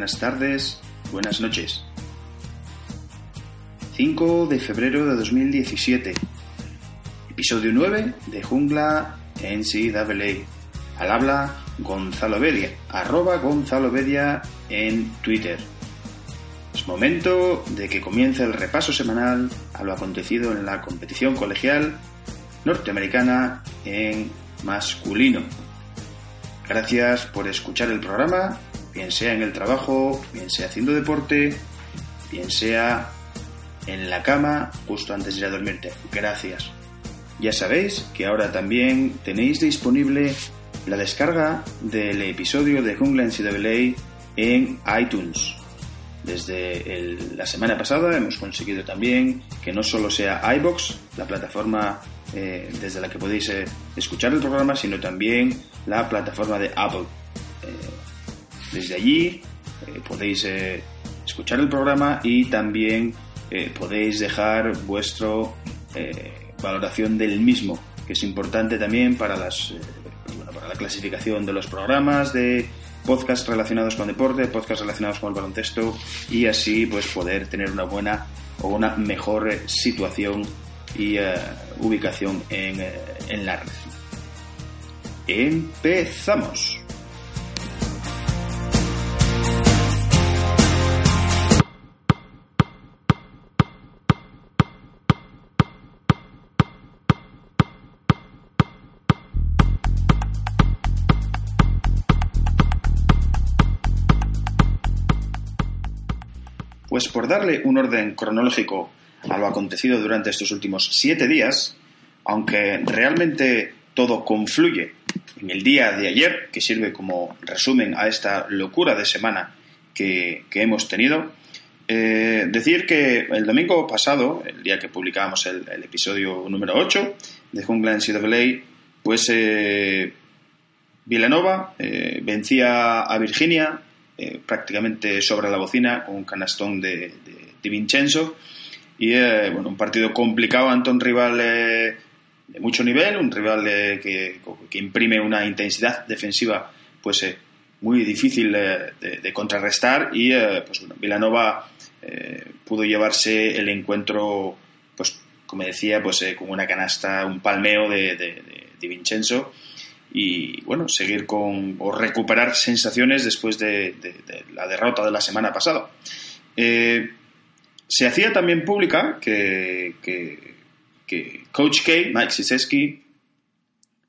Buenas tardes, buenas noches. 5 de febrero de 2017. Episodio 9 de Jungla NCAA. Al habla Gonzalo Bedia, arroba Gonzalo Bedia en Twitter. Es momento de que comience el repaso semanal a lo acontecido en la competición colegial norteamericana en masculino. Gracias por escuchar el programa bien sea en el trabajo, bien sea haciendo deporte, bien sea en la cama justo antes de ir a dormirte. Gracias. Ya sabéis que ahora también tenéis disponible la descarga del episodio de Jungla NCAA en iTunes. Desde la semana pasada hemos conseguido también que no solo sea iBox, la plataforma eh, desde la que podéis eh, escuchar el programa, sino también la plataforma de Apple. Eh, desde allí eh, podéis eh, escuchar el programa y también eh, podéis dejar vuestra valoración del mismo, que es importante también para, las, pues para la clasificación de los programas de podcast relacionados con deporte, podcast relacionados con el baloncesto y así pues poder tener una buena o una mejor situación y ubicación en, en la red. Empezamos. Pues por darle un orden cronológico a lo acontecido durante estos últimos siete días, aunque realmente todo confluye en el día de ayer, que sirve como resumen a esta locura de semana que, hemos tenido, eh, decir que el domingo pasado, el día que publicábamos el, episodio número 8 de Jungla NCAA, pues eh, Villanova eh, vencía a Virginia eh, prácticamente sobre la bocina con un canastón de, de, Vincenzo. Y eh, bueno, un partido complicado ante un rival eh, de mucho nivel, un rival que, que, imprime una intensidad defensiva pues muy difícil de, contrarrestar y pues bueno, Villanova pudo llevarse el encuentro pues como decía pues con una canasta, un palmeo de Vincenzo y bueno, seguir con o recuperar sensaciones después de, la derrota de la semana pasada. Eh, se hacía también pública que, que, Coach K, Mike Siseski,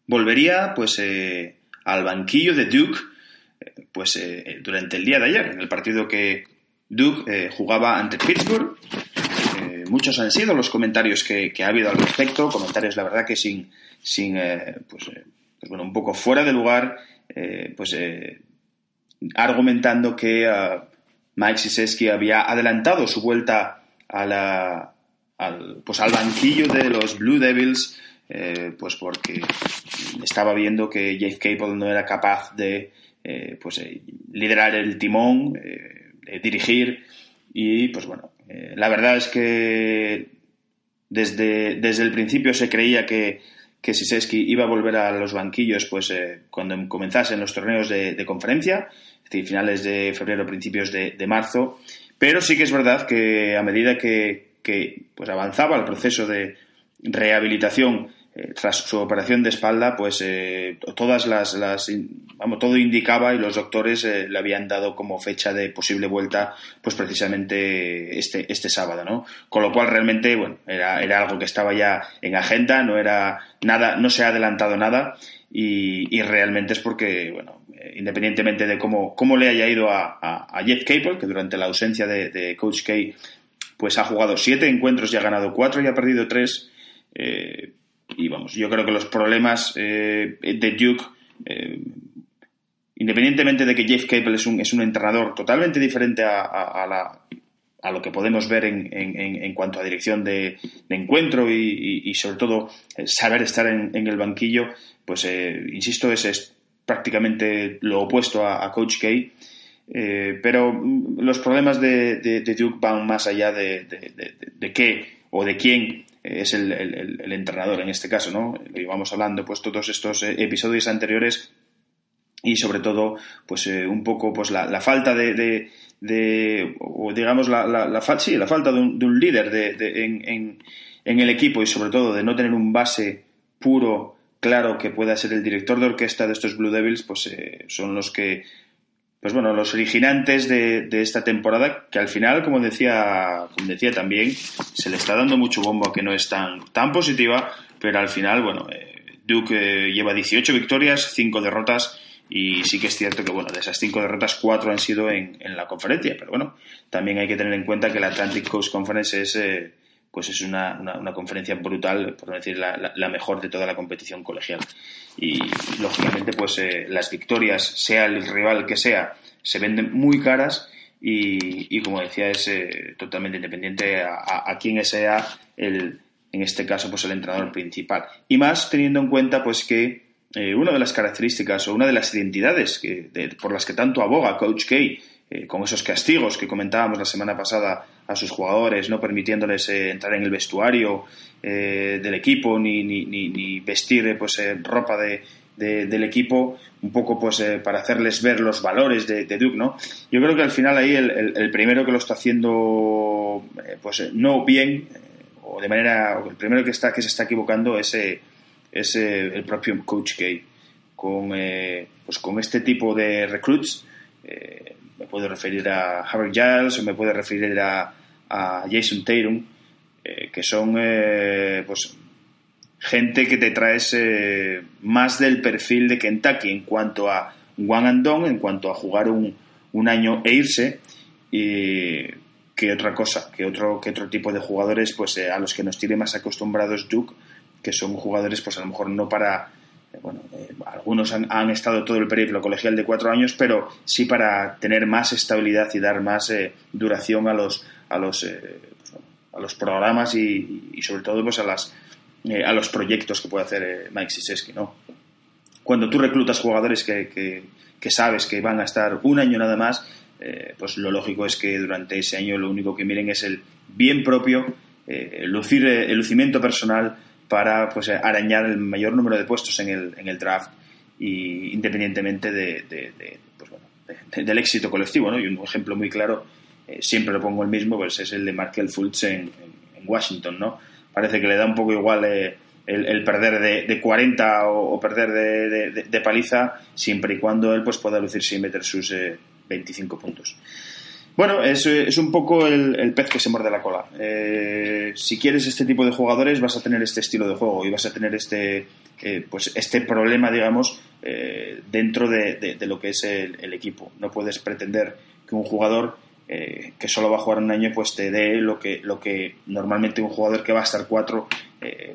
volvería pues eh, al banquillo de Duke eh, pues durante el día de ayer, en el partido que Duke jugaba ante Pittsburgh. muchos han sido los comentarios que, ha habido al respecto, comentarios la verdad que sin, sin pues, pues bueno, un poco fuera de lugar, eh, pues eh, argumentando que uh, Mike Siseski había adelantado su vuelta al, pues al banquillo de los Blue Devils, eh, pues porque estaba viendo que Jeff Capel no era capaz de pues, liderar el timón, dirigir, y pues bueno, la verdad es que desde, desde el principio se creía que que Siseski iba a volver a los banquillos pues eh, cuando comenzasen los torneos de, conferencia, es decir, finales de febrero, principios de, marzo, pero sí que es verdad que a medida que, pues avanzaba el proceso de rehabilitación eh, tras su operación de espalda, pues eh, todas las, las, vamos, todo indicaba y los doctores eh, le habían dado como fecha de posible vuelta, pues precisamente este, este sábado, ¿no? Con lo cual realmente, bueno, era, era algo que estaba ya en agenda, no era nada, no se ha adelantado nada y, y realmente es porque, bueno, independientemente de cómo, cómo le haya ido a, a, Jeff Capel, que durante la ausencia de, Coach K, pues ha jugado siete encuentros y ha ganado cuatro y ha perdido tres. Eh, y vamos, yo creo que los problemas eh, de Duke, eh, independientemente de que Jeff Capel es un, es un entrenador totalmente diferente a, a, a lo que podemos ver en, en, en cuanto a dirección de, encuentro y, y, sobre todo eh, saber estar en, el banquillo, pues insisto, ese es prácticamente lo opuesto a, Coach K. pero los problemas de, de, Duke van más allá de, de qué o de quién es el, el, entrenador en este caso, ¿no? Lo íbamos hablando, pues todos estos eh, episodios anteriores y sobre todo, pues eh, un poco, pues la, la falta de, de, o digamos, la, la, la, sí, la falta de un, de un líder de, en, en, en, el equipo y sobre todo de no tener un base puro, claro, que pueda ser el director de orquesta de estos Blue Devils, pues eh, son los que pues bueno, los originantes de, de, esta temporada, que al final, como decía, como decía también, se le está dando mucho bombo a que no es tan, tan positiva, pero al final, bueno, eh, Duke eh, lleva 18 victorias, 5 derrotas, y sí que es cierto que, bueno, de esas 5 derrotas, 4 han sido en, en, la conferencia, pero bueno, también hay que tener en cuenta que la Atlantic Coast Conference es, eh, pues es una, una, conferencia brutal, por no decir la, mejor de toda la competición colegial. Y lógicamente, pues eh, las victorias, sea el rival que sea, se venden muy caras y, y como decía, es eh, totalmente independiente a, a, quién sea el, en este caso, pues el entrenador principal. Y más teniendo en cuenta, pues que eh, una de las características o una de las identidades que, de, por las que tanto aboga Coach K, eh, con esos castigos que comentábamos la semana pasada a sus jugadores, no permitiéndoles eh, entrar en el vestuario eh, del equipo ni, ni, vestir pues, ropa de, de, del equipo, un poco pues para hacerles ver los valores de, de, Duke, ¿no? Yo creo que al final ahí el, el, el primero que lo está haciendo pues no bien o de manera el primero que está que se está equivocando es, es el propio Coach K con pues con este tipo de recruits me puedo referir a Harry Giles o me puedo referir a, a Jason Tatum, eh, que son eh, pues gente que te traes eh, más del perfil de Kentucky en cuanto a one and done, en cuanto a jugar un, un año e irse, y que otra cosa, que otro, que otro tipo de jugadores pues a los que nos tiene más acostumbrados Duke, que son jugadores pues a lo mejor no para bueno, eh, algunos han, han, estado todo el periplo colegial de cuatro años, pero sí para tener más estabilidad y dar más eh, duración a los, a los, eh, pues, a los programas y, sobre todo pues, a, las, eh, a los proyectos que puede hacer eh, Mike Siseski. ¿no? Cuando tú reclutas jugadores que, que, que, sabes que van a estar un año nada más, pues lo lógico es que durante ese año lo único que miren es el bien propio, lucir el lucimiento personal, para pues, arañar el mayor número de puestos en el, en el draft y independientemente de, pues, bueno, del éxito colectivo. ¿no? Y un ejemplo muy claro, eh, siempre lo pongo el mismo, pues es el de Markel Fultz en, Washington. ¿no? Parece que le da un poco igual eh, el, el, perder de, de 40 o, o perder de, paliza, siempre y cuando él pues, pueda lucir sin meter sus eh, 25 puntos. Bueno, es, es un poco el, pez que se muerde la cola. Eh, si quieres este tipo de jugadores, vas a tener este estilo de juego y vas a tener este, eh, pues este problema, digamos, eh, dentro de, lo que es el, equipo. No puedes pretender que un jugador que solo va a jugar un año, pues te dé lo que, lo que normalmente un jugador que va a estar cuatro,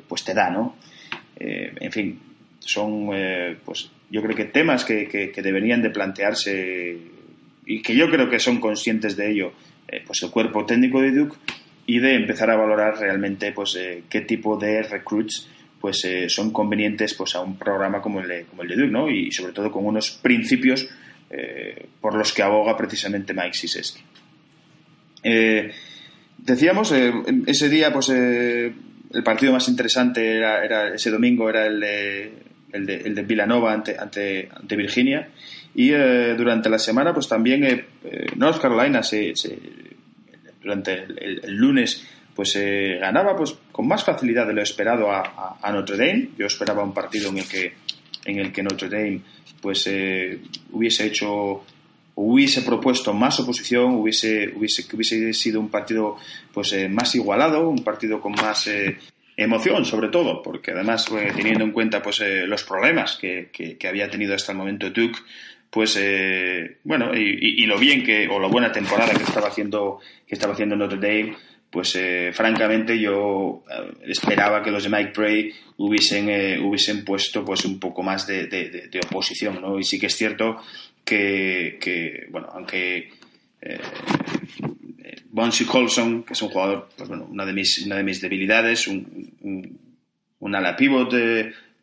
pues te da, ¿no? En fin, son, pues yo creo que temas que, que, que deberían de plantearse y que yo creo que son conscientes de ello, eh, pues el cuerpo técnico de Duke y de empezar a valorar realmente pues eh, qué tipo de recruits pues eh, son convenientes pues a un programa como el de, como el de Duke, ¿no? Y sobre todo con unos principios eh, por los que aboga precisamente Mike Siseski. decíamos, ese día pues el partido más interesante era, era, ese domingo era el de, el de, el de Villanova ante, ante, ante Virginia y eh, durante la semana, pues también eh, North Carolina se, se durante el, el, el, lunes pues ganaba pues con más facilidad de lo esperado a, Notre Dame. Yo esperaba un partido en el que en el que Notre Dame pues hubiese hecho hubiese propuesto más oposición, hubiese, hubiese, que hubiese sido un partido pues más igualado, un partido con más emoción sobre todo, porque además teniendo en cuenta pues los problemas que, que, había tenido hasta el momento Duke, pues eh, bueno, y, lo bien que, o la buena temporada que estaba haciendo, que estaba haciendo Notre Dame, pues eh, francamente yo eh, esperaba que los de Mike Bray hubiesen, hubiesen puesto pues un poco más de, oposición, ¿no? Y sí que es cierto que, que bueno, aunque eh, Bonsi Colson, que es un jugador, pues bueno, una de mis, una de mis debilidades, un, un, un ala pivot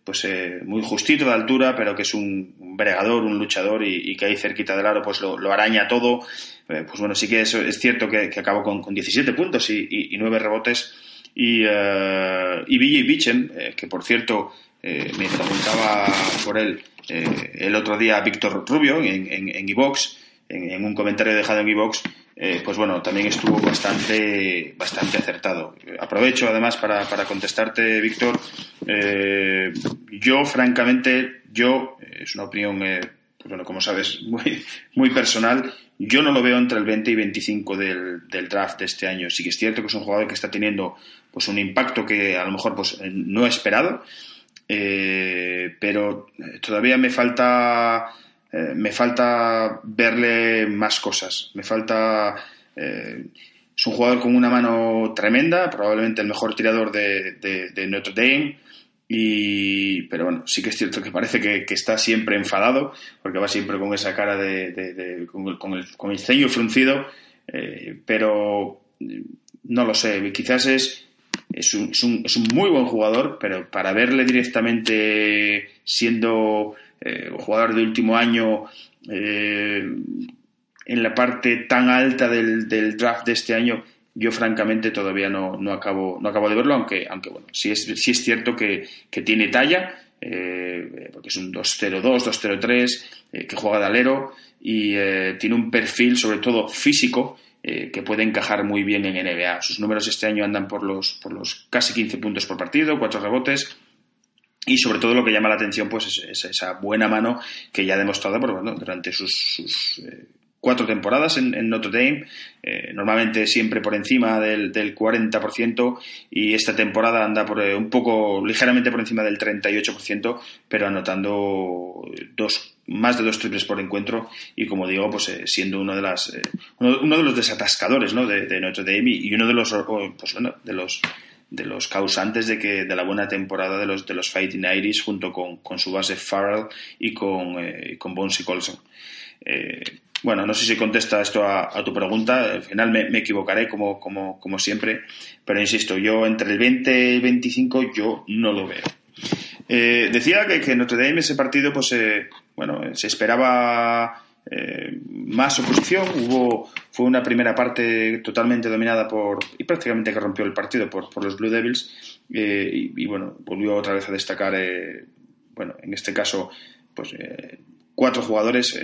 pues eh, muy justito de altura, pero que es un, bregador, un luchador y, que ahí cerquita del aro pues lo, araña todo. Eh, pues bueno, sí que es, es cierto que, acabó con, con, 17 puntos y, y, 9 rebotes. Y, uh, y Bichem, que por cierto me preguntaba por él el otro día Víctor Rubio en, en, en en, un comentario dejado en Evox, eh, pues bueno, también estuvo bastante, bastante acertado. Aprovecho además para, para contestarte, Víctor. Eh, yo, francamente, yo, es una opinión, eh, pues bueno, como sabes, muy, muy personal, yo no lo veo entre el 20 y 25 del, del, draft de este año. Sí que es cierto que es un jugador que está teniendo pues un impacto que a lo mejor pues no he esperado, pero todavía me falta eh, me falta verle más cosas. Me falta. Eh, es un jugador con una mano tremenda, probablemente el mejor tirador de, Notre Dame. Y, pero bueno, sí que es cierto que parece que, está siempre enfadado, porque va siempre con esa cara de, con, el, ceño fruncido, eh, pero no lo sé, quizás es, es, un, es un muy buen jugador, pero para verle directamente siendo eh, jugador de último año eh, en la parte tan alta del, draft de este año, yo francamente todavía no, no, acabo, no acabo de verlo, aunque, aunque bueno, sí es, sí es cierto que, tiene talla, eh, porque es un 2-0-2, 2-0-3, eh, que juega de alero y tiene un perfil sobre todo físico que puede encajar muy bien en NBA. Sus números este año andan por los, por los casi 15 puntos por partido, 4 rebotes, y sobre todo lo que llama la atención pues es, esa buena mano que ya ha demostrado pues, bueno, durante sus, eh, cuatro temporadas en, Notre Dame, eh, normalmente siempre por encima del, del, 40% y esta temporada anda por eh, un poco ligeramente por encima del 38%, pero anotando dos, más de dos triples por encuentro y como digo, pues siendo uno de las uno, de los desatascadores ¿no? de, Notre Dame y, uno de los pues, bueno, de los de los causantes de que de la buena temporada de los de los Fighting Irish junto con, con su base Farrell y con, eh, con Bones Colson. Eh, bueno, no sé si contesta esto a, tu pregunta, al final me, equivocaré como, como, como, siempre, pero insisto, yo entre el 20 y el 25 yo no lo veo. Eh, decía que, que Notre Dame ese partido, pues, bueno, se esperaba eh, más oposición. Hubo, fue una primera parte totalmente dominada por, y prácticamente que rompió el partido por, por los Blue Devils. Eh, y, bueno, volvió otra vez a destacar, eh, bueno, en este caso, pues cuatro jugadores,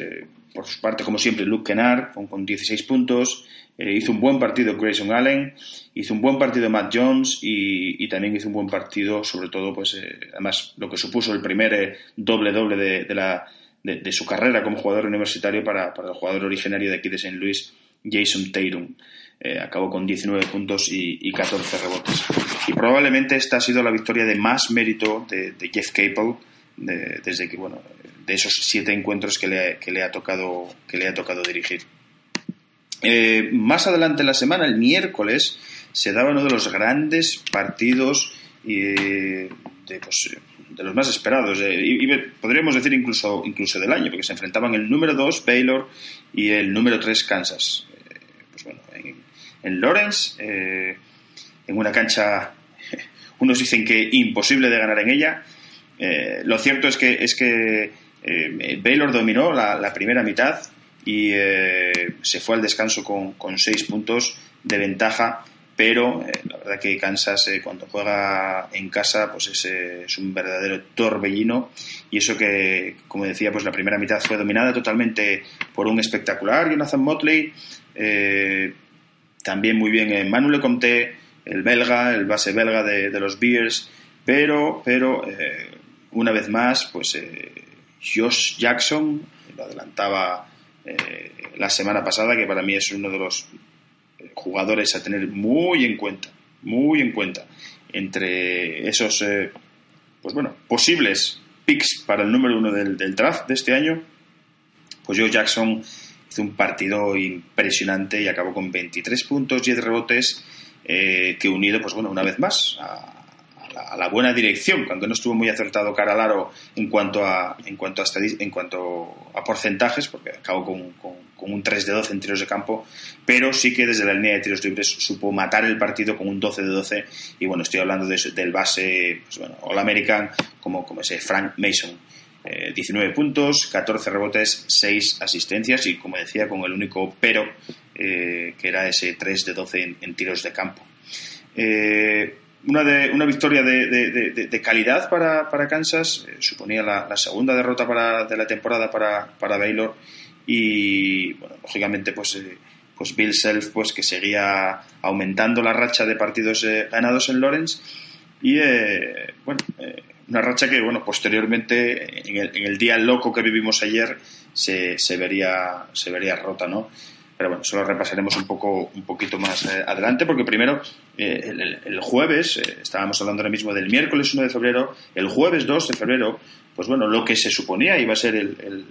por su parte, como siempre, Luke Kennard, con, con 16 puntos. hizo un buen partido Grayson Allen, hizo un buen partido Matt Jones y, también hizo un buen partido, sobre todo, pues además lo que supuso el primer doble-doble de la de, su carrera como jugador universitario para, el jugador originario de aquí de St. Louis, Jason Tatum. Eh, acabó con 19 puntos y, 14 rebotes. Y probablemente esta ha sido la victoria de más mérito de, Jeff Capel desde que, bueno, de esos siete encuentros que le, que le, ha, tocado, que le ha tocado dirigir. Eh, más adelante en la semana, el miércoles, se daba uno de los grandes partidos eh, de, pues, de los más esperados, eh, y, podríamos decir incluso, incluso del año, porque se enfrentaban el número 2 Baylor y el número 3 Kansas. Eh, pues bueno, en, Lawrence, eh, en una cancha, unos dicen que imposible de ganar en ella. lo cierto es que, es que Baylor dominó la, primera mitad y se fue al descanso con, con seis puntos de ventaja pero eh, la verdad que Kansas eh, cuando juega en casa pues es, eh, es, un verdadero torbellino. Y eso que como decía pues la primera mitad fue dominada totalmente por un espectacular Jonathan Motley también muy bien Manuel Comte el belga, el base belga de, los Bears, pero, pero una vez más, pues Josh Jackson, lo adelantaba la semana pasada, que para mí es uno de los jugadores a tener muy en cuenta, muy en cuenta, entre esos, pues bueno, posibles picks para el número uno del, del draft de este año, pues Joe Jackson hizo un partido impresionante y acabó con 23 puntos, 10 rebotes, eh, que unido, pues bueno, una vez más a, la, buena dirección, cuando no estuvo muy acertado cara al aro en cuanto a, en cuanto a, en cuanto a porcentajes, porque acabó con, con, un 3 de 12 en tiros de campo, pero sí que desde la línea de tiros libres supo matar el partido con un 12 de 12, y bueno, estoy hablando del base, pues bueno, All American, como, como ese Frank Mason. 19 eh, puntos, 14 rebotes, 6 asistencias y, como decía, con el único pero, eh, que era ese 3 de 12 en, tiros de campo. Eh, una, de, una victoria de, calidad para, para Kansas, suponía la, segunda derrota para, de la temporada para, para Baylor y, bueno, lógicamente, pues pues Bill Self pues que seguía aumentando la racha de partidos ganados en Lawrence y bueno una racha que, bueno, posteriormente, en el, en el, día loco que vivimos ayer, se, se, vería, se vería rota, ¿no? Pero bueno, solo repasaremos un poco un poquito más eh, adelante, porque primero, eh, el, el, jueves, eh, estábamos hablando ahora mismo del miércoles 1 de febrero, el jueves 2 de febrero, pues bueno, lo que se suponía iba a ser el,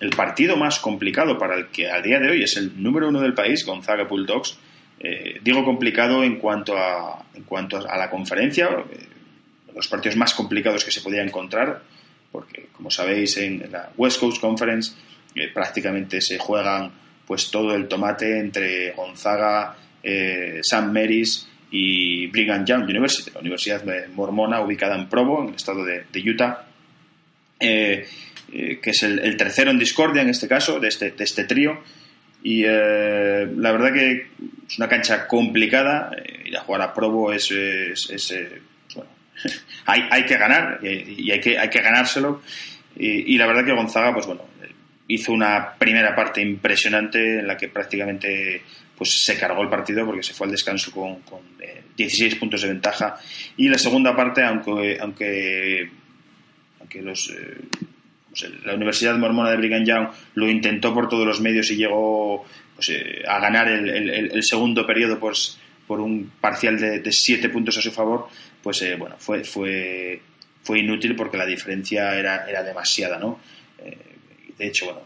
el partido más complicado para el que a día de hoy es el número uno del país, Gonzaga Bulldogs, digo complicado en cuanto a, en cuanto a la conferencia, los partidos más complicados que se podía encontrar, porque como sabéis en la West Coast Conference eh, prácticamente se juegan pues todo el tomate entre Gonzaga, eh, San Mary's y Brigham Young University, la universidad mormona ubicada en Provo, en el estado de, Utah, eh, que es el, tercero en discordia en este caso, de este, de este trío. Y la verdad que es una cancha complicada, ir a jugar a Provo es, es hay, hay que ganar eh, y hay que, hay que ganárselo. Y, la verdad que Gonzaga, pues bueno, hizo una primera parte impresionante en la que prácticamente pues se cargó el partido porque se fue al descanso con, 16 eh, puntos de ventaja. Y la segunda parte, aunque, aunque, aunque los, eh, la Universidad Mormona de Brigham Young lo intentó por todos los medios y llegó pues, a ganar el, segundo periodo pues, por un parcial de, de 7 puntos a su favor, pues eh, bueno, fue, fue, fue inútil porque la diferencia era, era demasiada, ¿no? Eh, de hecho, bueno,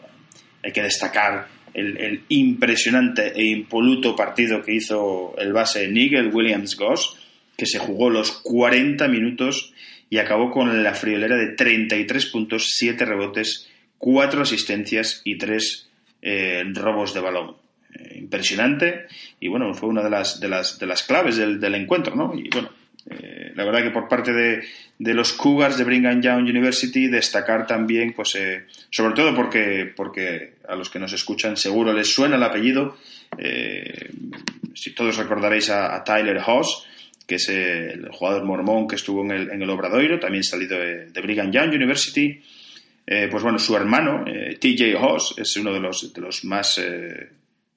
hay que destacar el, impresionante e impoluto partido que hizo el base Nigel Williams Goss, que se jugó los 40 minutos y acabó con la friolera de 33 puntos, 7 rebotes, 4 asistencias y 3 eh, robos de balón. impresionante y bueno, fue una de las, de las, de las claves del, del encuentro, ¿no? Y bueno, eh, la verdad que por parte de, de, los Cougars de Brigham Young University destacar también, pues eh, sobre todo porque, porque a los que nos escuchan seguro les suena el apellido, eh, si todos recordaréis a, Tyler Hoss, que es el jugador mormón que estuvo en el, en el Obradoiro, también salido de, Brigham Young University. pues bueno, su hermano, TJ Hoss, es uno de los, de los más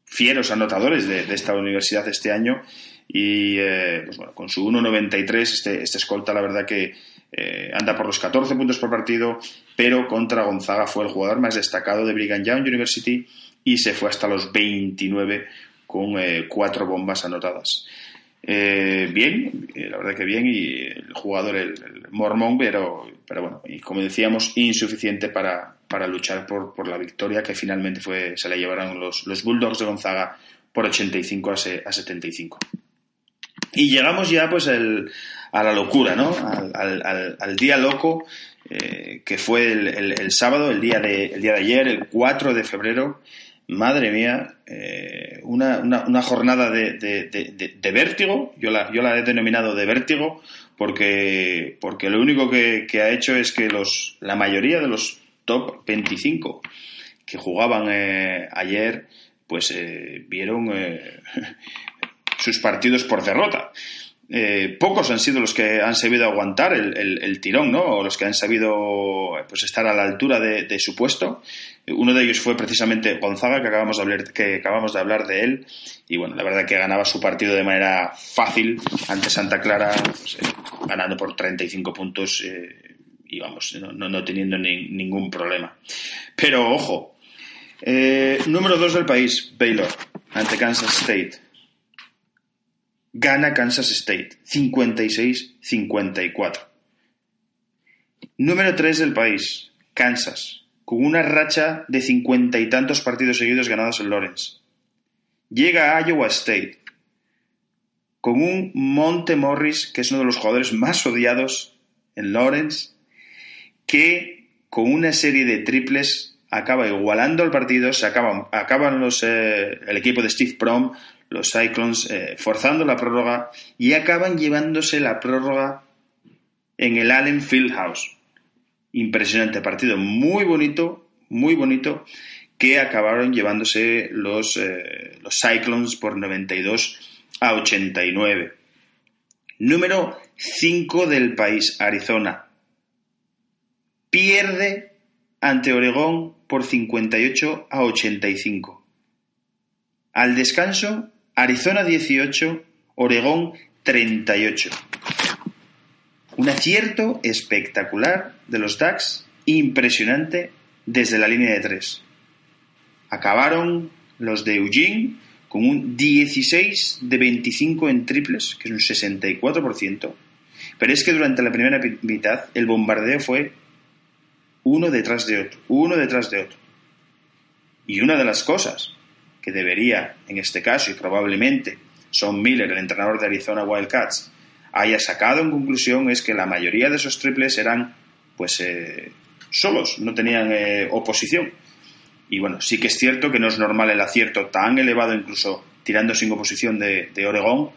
fieros anotadores de, de, esta universidad este año y eh, pues bueno, con su 1.93 este, este escolta la verdad que eh, anda por los 14 puntos por partido, pero contra Gonzaga fue el jugador más destacado de Brigham Young University y se fue hasta los 29 con eh, cuatro bombas anotadas. bien, la verdad que bien, y el jugador, el, mormón, pero, pero bueno, y como decíamos, insuficiente para, para luchar por, por, la victoria que finalmente fue, se la llevaron los, los Bulldogs de Gonzaga por 85 a 75. Y llegamos ya pues el, a la locura, ¿no? Al, día loco, eh, que fue el, sábado, el día, de, el día de ayer, el 4 de febrero. Madre mía, eh, una, una, jornada de, de, vértigo, yo la, yo la he denominado de vértigo, porque, porque lo único que, ha hecho es que los, la mayoría de los top 25 que jugaban eh, ayer, pues vieron sus partidos por derrota. eh, pocos han sido los que han sabido aguantar el, tirón, ¿no? O los que han sabido pues, estar a la altura de, su puesto. Uno de ellos fue precisamente Gonzaga, que acabamos de hablar, que acabamos de, hablar de él. Y bueno, la verdad que ganaba su partido de manera fácil ante Santa Clara, pues, eh, ganando por 35 puntos eh, y vamos, no, teniendo ningún problema. Pero ojo, número 2 del país, Baylor, ante Kansas State gana Kansas State 56-54. Número 3 del país, Kansas, con una racha de cincuenta y tantos partidos seguidos ganados en Lawrence. Llega a Iowa State con un Monte Morris, que es uno de los jugadores más odiados en Lawrence, que con una serie de triples acaba igualando el partido, se acaban, los, eh, el equipo de Steve Prom los Cyclones eh, forzando la prórroga y acaban llevándose la prórroga en el Allen Fieldhouse. Impresionante partido, muy bonito, muy bonito, que acabaron llevándose los, eh, los Cyclones por 92 a 89. Número 5 del país, Arizona. Pierde ante Oregón por 58 a 85. Al descanso, Arizona 18, Oregón 38. Un acierto espectacular de los Ducks, impresionante desde la línea de tres. Acabaron los de Eugene con un 16 de 25 en triples, que es un 64%. Pero es que durante la primera mitad el bombardeo fue uno detrás de otro, uno detrás de otro. Y una de las cosas que debería, en este caso, y probablemente Son Miller, el entrenador de Arizona Wildcats, haya sacado en conclusión es que la mayoría de esos triples eran pues eh, solos, no tenían eh, oposición. Y bueno, sí que es cierto que no es normal el acierto tan elevado, incluso tirando sin oposición de, Oregón,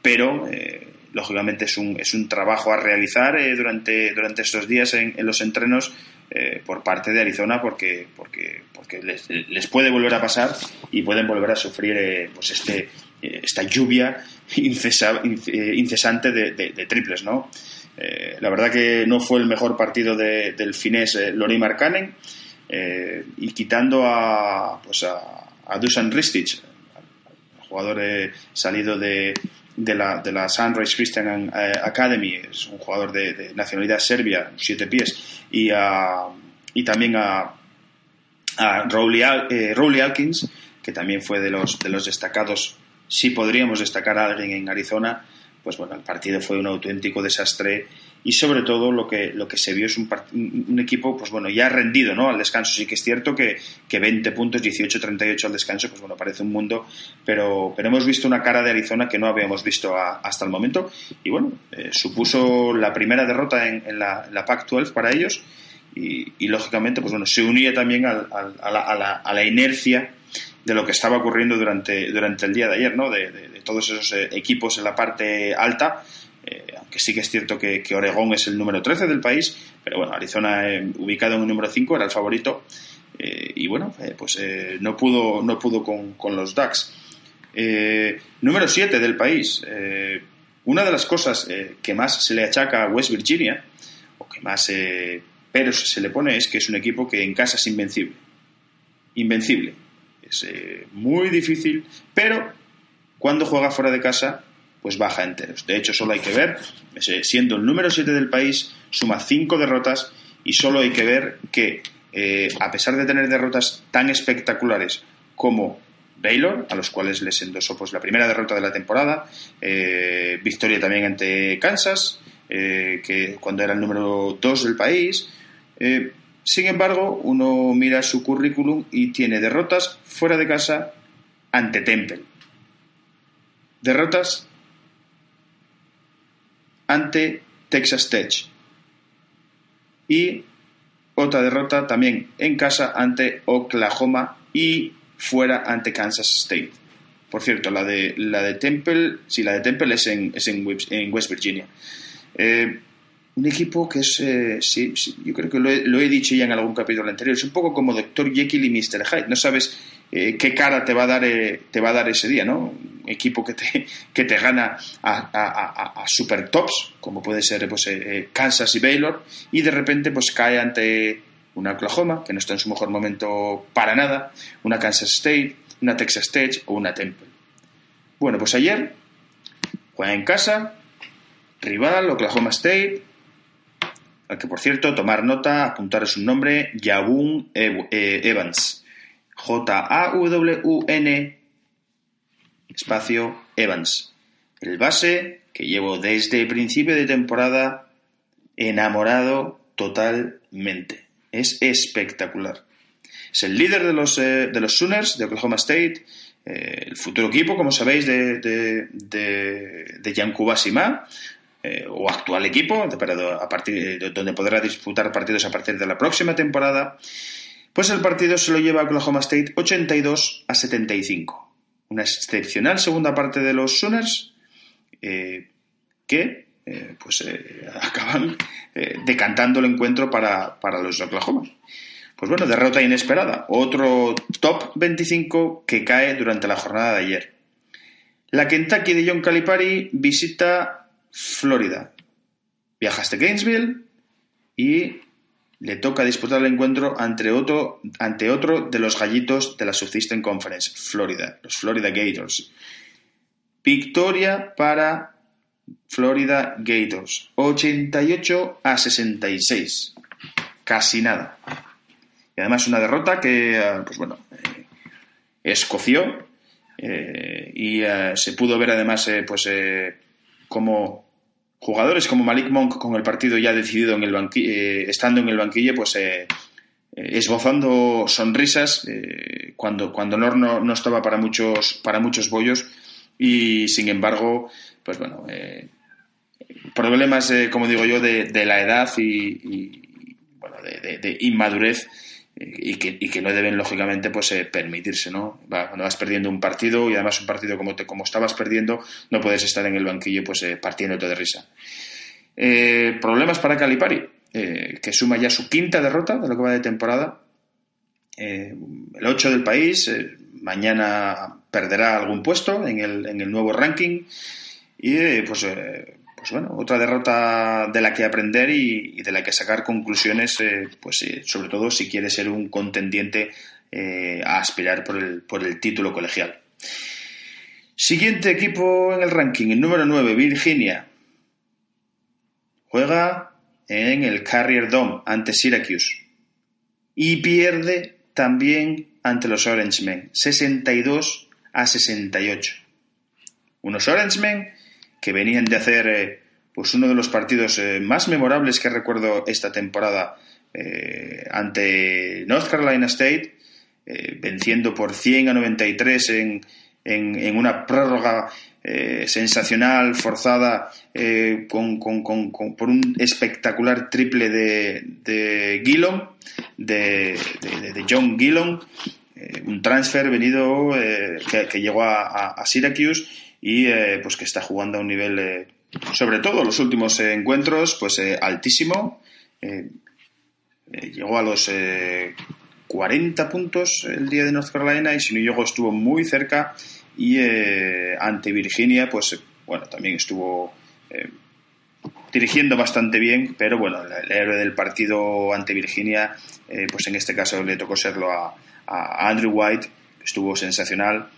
pero eh, lógicamente es un, es un trabajo a realizar durante, durante estos días en, en los entrenos eh, por parte de Arizona porque, porque, porque les, puede volver a pasar y pueden volver a sufrir eh, pues este, eh, esta lluvia incesante de, triples. ¿no? la verdad que no fue el mejor partido del finés Lori Markkanen y quitando a, pues a, Dusan Ristic, jugador salido de, de la, de la Sunrise Christian Academy, es un jugador de, nacionalidad serbia, siete pies, y, y también a, a Rowley, eh, Rowley, Alkins, que también fue de los, de los destacados, si podríamos destacar a alguien en Arizona, pues bueno, el partido fue un auténtico desastre y sobre todo lo que, lo que se vio es un, un, equipo, pues bueno, ya rendido, ¿no? Al descanso. Sí que es cierto que, que 20 puntos, 18-38 al descanso, pues bueno, parece un mundo, pero, pero hemos visto una cara de Arizona que no habíamos visto hasta el momento y bueno, eh, supuso la primera derrota en, en la, la Pac-12 para ellos y, lógicamente, pues bueno, se unía también a, la, a, la, inercia de lo que estaba ocurriendo durante, durante el día de ayer, ¿no? De todos esos eh, equipos en la parte alta eh, aunque sí que es cierto que, Oregón es el número 13 del país, pero bueno, Arizona eh, ubicado en un número 5 era el favorito eh, y bueno, pues no pudo, no pudo con, los Ducks. número 7 del país. una de las cosas que más se le achaca a West Virginia, o que más pero se le pone, es que es un equipo que en casa es invencible. Invencible. Es muy difícil, pero cuando juega fuera de casa pues baja enteros. De hecho, solo hay que ver, siendo el número 7 del país, suma 5 derrotas y solo hay que ver que, eh, a pesar de tener derrotas tan espectaculares como Baylor, a los cuales les endosó pues, la primera derrota de la temporada, eh, victoria también ante Kansas, eh, que cuando era el número 2 del país. sin embargo, uno mira su currículum y tiene derrotas fuera de casa ante Temple. Derrotas ante Texas Tech. Y otra derrota también en casa ante Oklahoma y fuera ante Kansas State. Por cierto, la de, la de Temple, sí, la de Temple es en, es en, West Virginia. Eh, un equipo que es, eh, sí, yo creo que lo he, dicho ya en algún capítulo anterior, es un poco como Dr. Jekyll y Mr. Hyde, no sabes eh, qué cara te va a dar eh, te va a dar ese día, ¿no? Un equipo que te, que te gana a, super tops, como puede ser pues, Kansas y Baylor, y de repente pues cae ante una Oklahoma, que no está en su mejor momento para nada, una Kansas State, una Texas State o una Temple. Bueno, pues ayer juega en casa, rival, Oklahoma State, al que por cierto, tomar nota, apuntar su nombre, Yawun eh, Evans. J-A-W-N espacio Evans. El base que llevo desde el principio de temporada enamorado totalmente. Es espectacular. Es el líder de los, eh, de los Sooners de Oklahoma State, eh, el futuro equipo, como sabéis, de, de, de, de eh, o actual equipo, a partir, donde podrá disputar partidos a partir de la próxima temporada, pues el partido se lo lleva a Oklahoma State 82 a 75. Una excepcional segunda parte de los Sooners eh, que eh, pues acaban decantando el encuentro para, para los Oklahoma. Pues bueno, derrota inesperada. Otro top 25 que cae durante la jornada de ayer. La Kentucky de John Calipari visita Florida. Viaja hasta Gainesville y le toca disputar el encuentro ante otro, de los gallitos de la Subsystem Conference, Florida, los Florida Gators. Victoria para Florida Gators, 88 a 66. Casi nada. Y además una derrota que, eh, pues bueno, eh, escoció eh, y se pudo ver además, pues, como jugadores como Malik Monk con el partido ya decidido en el eh, estando en el banquillo, pues eh, eh, esbozando sonrisas cuando, cuando no, no, estaba para muchos, para muchos bollos. Y sin embargo, pues bueno, problemas, como digo yo, de la edad y, bueno, de inmadurez y que, y que no deben lógicamente pues eh, permitirse no cuando vas perdiendo un partido y además un partido como te, como estabas perdiendo no puedes estar en el banquillo pues eh, partiéndote de risa. Eh, problemas para Calipari que suma ya su quinta derrota de lo que va de temporada. El 8 del país mañana perderá algún puesto en el, en el nuevo ranking. Y pues pues bueno, otra derrota de la que aprender y, de la que sacar conclusiones, eh, pues sobre todo si quiere ser un contendiente eh, a aspirar por el, por el título colegial. Siguiente equipo en el ranking, el número 9, Virginia. Juega en el Carrier Dome ante Syracuse y pierde también ante los Orangemen, 62 a 68. Unos Orangemen que venían de hacer eh, pues uno de los partidos eh, más memorables que recuerdo esta temporada eh, ante North Carolina State, venciendo por 100 a 93 en, en, una prórroga sensacional, forzada, con, por un espectacular triple de, de Gillon, de, de, John Gillon, un transfer venido que, llegó a Syracuse y eh, pues que está jugando a un nivel, eh, sobre todo los últimos eh, encuentros, pues altísimo. llegó a los 40 puntos el día de North Carolina y si no llegó estuvo muy cerca y ante Virginia, pues bueno, también estuvo dirigiendo bastante bien, pero bueno, el héroe del partido ante Virginia, pues en este caso le tocó serlo a, Andrew White, estuvo sensacional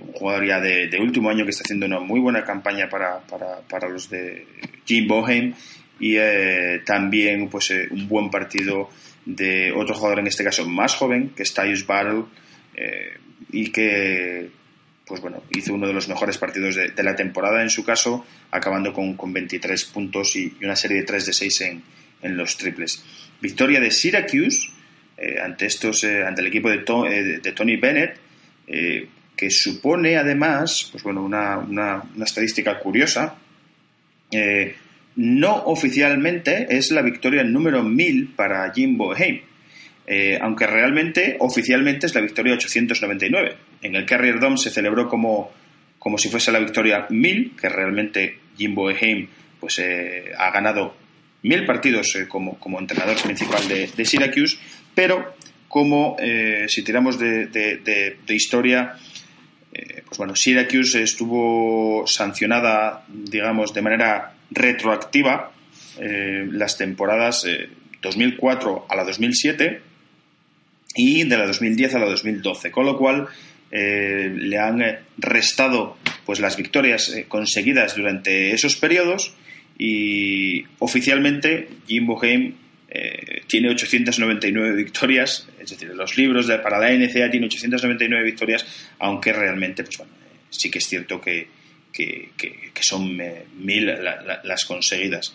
un jugador ya de, último año que está haciendo una muy buena campaña para, para, los de Jim Boheim. Y eh, también pues eh, un buen partido de otro jugador en este caso más joven que es Tyus Battle y que pues bueno hizo uno de los mejores partidos de, la temporada en su caso acabando con, con 23 puntos y, una serie de 3 de 6 en, en los triples. Victoria de Syracuse ante estos ante el equipo de, de Tony Bennett que supone además, pues bueno, una, una, estadística curiosa, eh, no oficialmente es la victoria número 1000 para Jim Boeheim, eh, aunque realmente oficialmente es la victoria 899. En el Carrier Dome se celebró como, como si fuese la victoria 1000, que realmente Jim Boeheim pues, eh, ha ganado mil partidos como, como, entrenador principal de, Syracuse, pero como si tiramos de, de historia, pues bueno, Syracuse estuvo sancionada, digamos, de manera retroactiva las temporadas 2004 a la 2007 y de la 2010 a la 2012, con lo cual eh, le han eh, restado pues las victorias eh, conseguidas durante esos periodos y oficialmente Jim Boheim tiene 899 victorias, es decir, los libros para la NCA tiene 899 victorias, aunque realmente pues bueno, sí que es cierto que, que, son mil las conseguidas.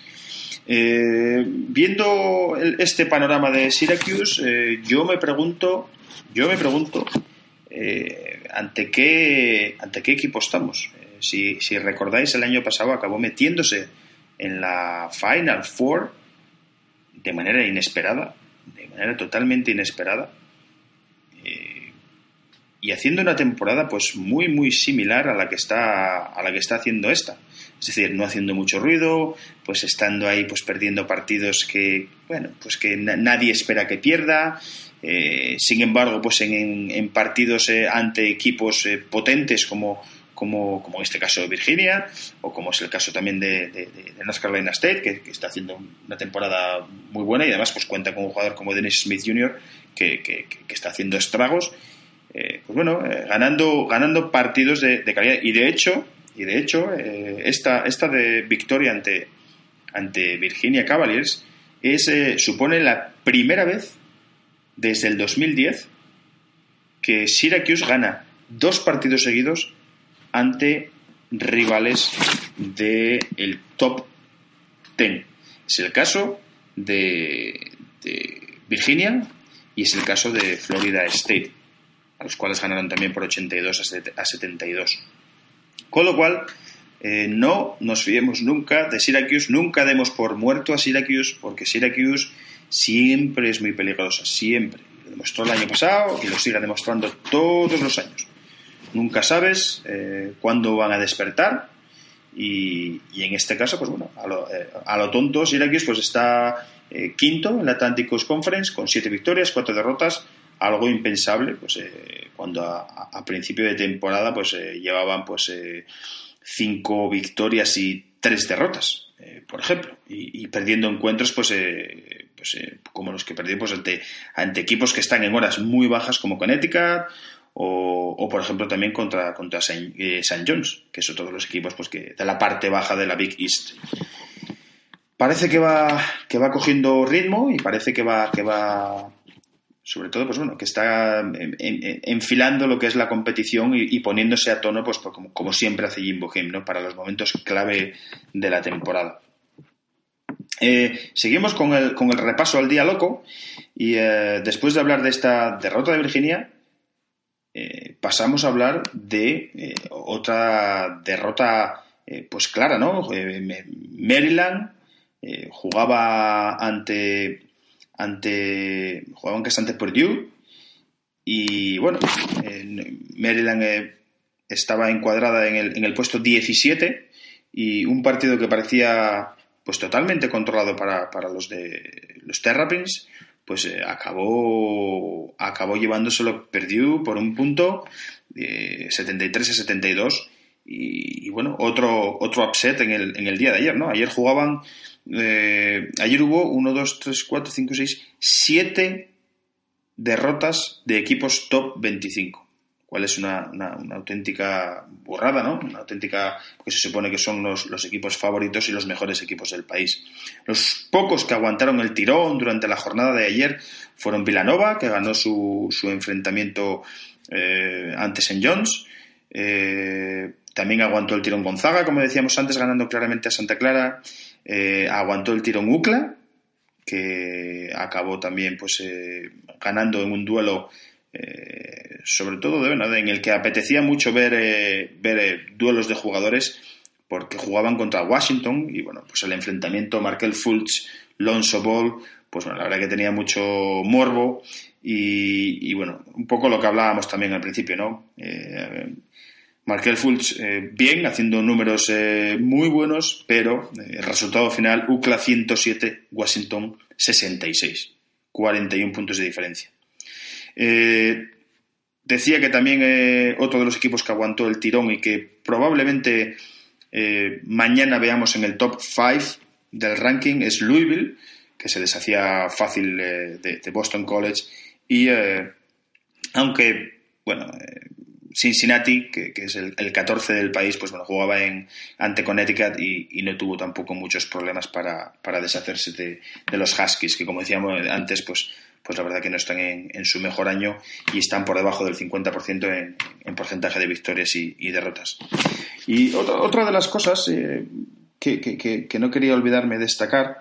Eh, viendo este panorama de Syracuse, eh, yo me pregunto, yo me pregunto eh, ante qué ante qué equipo estamos. Si, recordáis, el año pasado acabó metiéndose en la Final Four de manera inesperada, de manera totalmente inesperada y haciendo una temporada pues muy muy similar a la que está a la que está haciendo esta. Es decir no haciendo mucho ruido pues estando ahí pues perdiendo partidos que bueno pues que nadie espera que pierda eh, sin embargo pues en, partidos eh, ante equipos eh, potentes como como, como en este caso de Virginia, o como es el caso también de, North Carolina State, que, está haciendo una temporada muy buena y además pues cuenta con un jugador como Dennis Smith Jr., que, que está haciendo estragos eh, pues bueno, eh, ganando, ganando partidos de, calidad. Y de hecho, y de hecho eh, esta, esta de victoria ante, ante Virginia Cavaliers es, supone la primera vez desde el 2010 que Syracuse gana dos partidos seguidos ante rivales del el top 10. Es el caso de, de Virginia y es el caso de Florida State a los cuales ganaron también por 82 a 72. Con lo cual, eh, no nos fiemos nunca de Syracuse, nunca demos por muerto a Syracuse, porque Syracuse siempre es muy peligrosa, siempre. Lo demostró el año pasado y lo sigue demostrando todos los años. Nunca sabes eh, cuándo van a despertar y, en este caso, pues bueno, a lo, eh, a lo tonto, Syracuse pues está quinto en la Atlantic Conference con siete victorias, cuatro derrotas, algo impensable pues eh, cuando a, principio de temporada pues eh, llevaban pues eh, cinco victorias y tres derrotas por ejemplo y, perdiendo encuentros pues, pues como los que perdieron pues ante, ante, equipos que están en horas muy bajas como Connecticut o, por ejemplo también contra contra St. John's que son todos los equipos pues que de la parte baja de la Big East parece que va que va cogiendo ritmo y parece que va que va sobre todo, pues bueno, que está enfilando lo que es la competición y, poniéndose a tono, pues, como, siempre hace Jimbo Boheim, ¿no? Para los momentos clave de la temporada. Eh, seguimos con el, con el, repaso al día loco y eh, después de hablar de esta derrota de Virginia, eh, pasamos a hablar de otra derrota pues clara, ¿no? Maryland jugaba ante ante jugaban casi ante Purdue y bueno Maryland eh, estaba encuadrada en el, en el, puesto 17 y un partido que parecía pues totalmente controlado para, para los de los Terrapins pues eh, acabó acabó llevándoselo Purdue por un punto 73 a 72 y, y, bueno otro otro upset en el, en el día de ayer no ayer jugaban eh, ayer hubo 1, 2, 3, 4, 5, 6, 7 derrotas de equipos top 25. Cuál es una, auténtica burrada, ¿no? Una auténtica, porque se supone que son los, equipos favoritos y los mejores equipos del país. Los pocos que aguantaron el tirón durante la jornada de ayer fueron Villanova, que ganó su, enfrentamiento eh, ante St. John's. Eh, también aguantó el tirón Gonzaga, como decíamos antes, ganando claramente a Santa Clara. Eh, aguantó el tirón Ucla, que acabó también pues eh, ganando en un duelo eh, sobre todo en el que apetecía mucho ver, ver duelos de jugadores porque jugaban contra Washington y bueno pues el enfrentamiento Markel Fultz Lonzo Ball pues bueno la verdad que tenía mucho morbo y, y, bueno un poco lo que hablábamos también al principio no Markel eh, bien, haciendo números eh, muy buenos, pero el resultado final, UCLA 107, Washington 66. 41 puntos de diferencia. Decía que también otro de los equipos que aguantó el tirón y que probablemente mañana veamos en el top 5 del ranking es Louisville, que se les hacía fácil de, Boston College y aunque, bueno, Cincinnati, que, es el, 14 del país, pues bueno, jugaba en, ante Connecticut y, no tuvo tampoco muchos problemas para, deshacerse de, los Huskies, que como decíamos antes, pues, pues la verdad que no están en, su mejor año y están por debajo del 50% en, porcentaje de victorias y, derrotas. Y otra, de las cosas eh, que, no quería olvidarme de destacar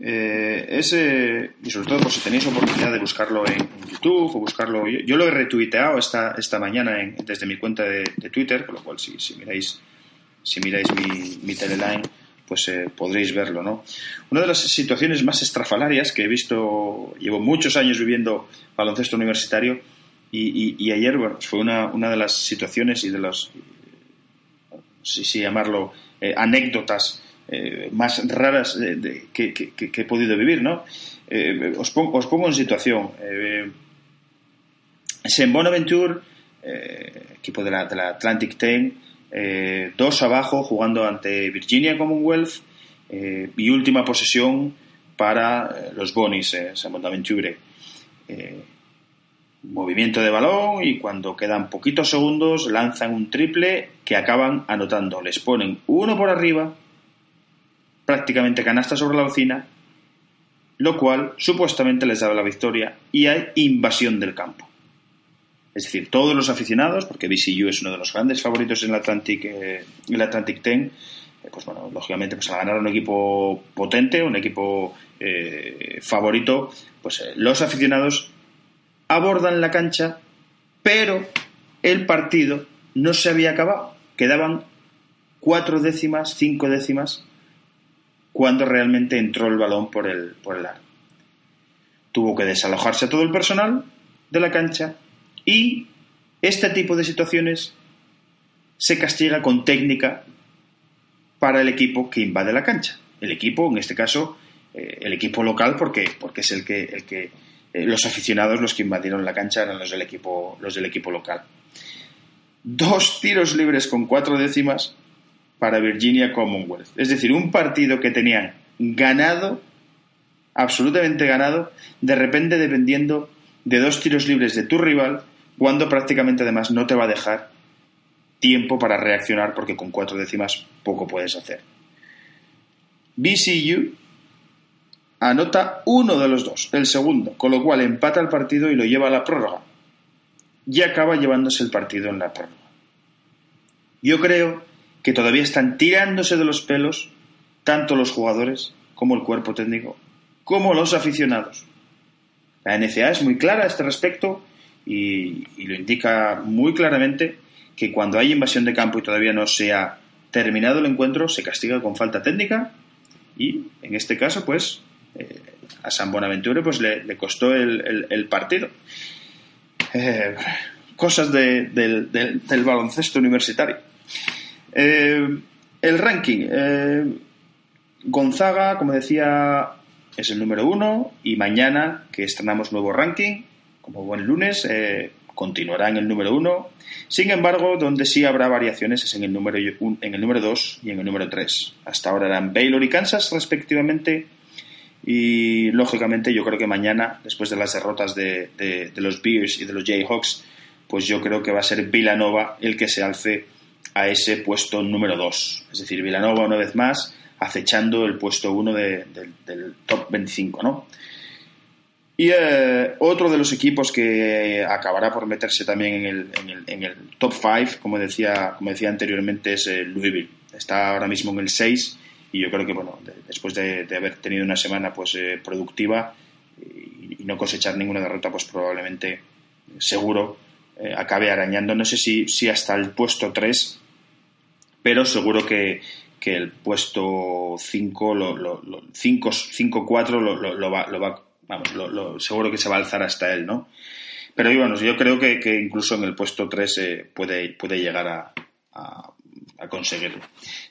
eh, es, eh, y sobre todo por si tenéis oportunidad de buscarlo en, YouTube o buscarlo, yo, lo he retuiteado esta, esta mañana desde mi cuenta de, Twitter, con lo cual si, si miráis, si miráis mi, mi teleline, pues eh, podréis verlo, ¿no? Una de las situaciones más estrafalarias que he visto, llevo muchos años viviendo baloncesto universitario y, ayer, bueno, fue una, una de las situaciones y de los, si, si llamarlo, eh, anécdotas eh, más raras que, he podido vivir, ¿no? Eh, os, pongo, en situación. en Bonaventure, equipo de la, Atlantic Ten, dos abajo jugando ante Virginia Commonwealth y última posesión para los Bonis, San Bonaventure movimiento de balón y cuando quedan poquitos segundos lanzan un triple que acaban anotando. Les ponen uno por arriba, prácticamente canasta sobre la bocina, lo cual supuestamente les da la victoria y hay invasión del campo. Es decir, todos los aficionados, porque BCU es uno de los grandes favoritos en el Atlantic, eh, el Atlantic 10, eh, pues bueno, lógicamente, pues al ganar un equipo potente, un equipo eh, favorito, pues los aficionados abordan la cancha, pero el partido no se había acabado. Quedaban cuatro décimas, cinco décimas, cuando realmente entró el balón por el, por el aro. Tuvo que desalojarse todo el personal de la cancha y este tipo de situaciones se castiga con técnica para el equipo que invade la cancha. El equipo, en este caso, eh, el equipo local, porque, porque es el que, el que eh, los aficionados los que invadieron la cancha eran los del equipo, los del equipo local. Dos tiros libres con cuatro décimas para Virginia Commonwealth. Es decir, un partido que tenían ganado, absolutamente ganado, de repente dependiendo de dos tiros libres de tu rival, cuando prácticamente además no te va a dejar tiempo para reaccionar porque con cuatro décimas poco puedes hacer. BCU anota uno de los dos, el segundo, con lo cual empata el partido y lo lleva a la prórroga. Y acaba llevándose el partido en la prórroga. Yo creo que todavía están tirándose de los pelos tanto los jugadores como el cuerpo técnico, como los aficionados. La NCA es muy clara a este respecto y, lo indica muy claramente que cuando hay invasión de campo y todavía no se ha terminado el encuentro, se castiga con falta técnica y, en este caso, pues a San Bonaventure pues le, costó el, partido. Eh, cosas del, baloncesto universitario. Eh, el ranking. Eh, Gonzaga, como decía, es el número uno y mañana que estrenamos nuevo ranking, como buen lunes, continuará en el número uno. Sin embargo, donde sí habrá variaciones es en el número en el número 2 y en el número 3. Hasta ahora eran Baylor y Kansas respectivamente y lógicamente yo creo que mañana, después de las derrotas de, de, los Bears y de los Jayhawks, pues yo creo que va a ser Villanova el que se alce a ese puesto número 2. Es decir, Villanova una vez más acechando el puesto 1 de, del top 25, ¿no? Y eh, otro de los equipos que acabará por meterse también en el, en el, en el top 5, como decía, como decía anteriormente, es el Louisville. Está ahora mismo en el 6 y yo creo que bueno después de, haber tenido una semana pues eh, productiva y, no cosechar ninguna derrota pues probablemente seguro eh, acabe arañando no sé si, si hasta el puesto 3 pero seguro que, que el puesto 5 lo, lo, 5 4 lo, lo, va, lo va vamos seguro que se va a alzar hasta él no pero bueno, yo creo que, incluso en el puesto 3 eh, puede, puede llegar a, conseguirlo.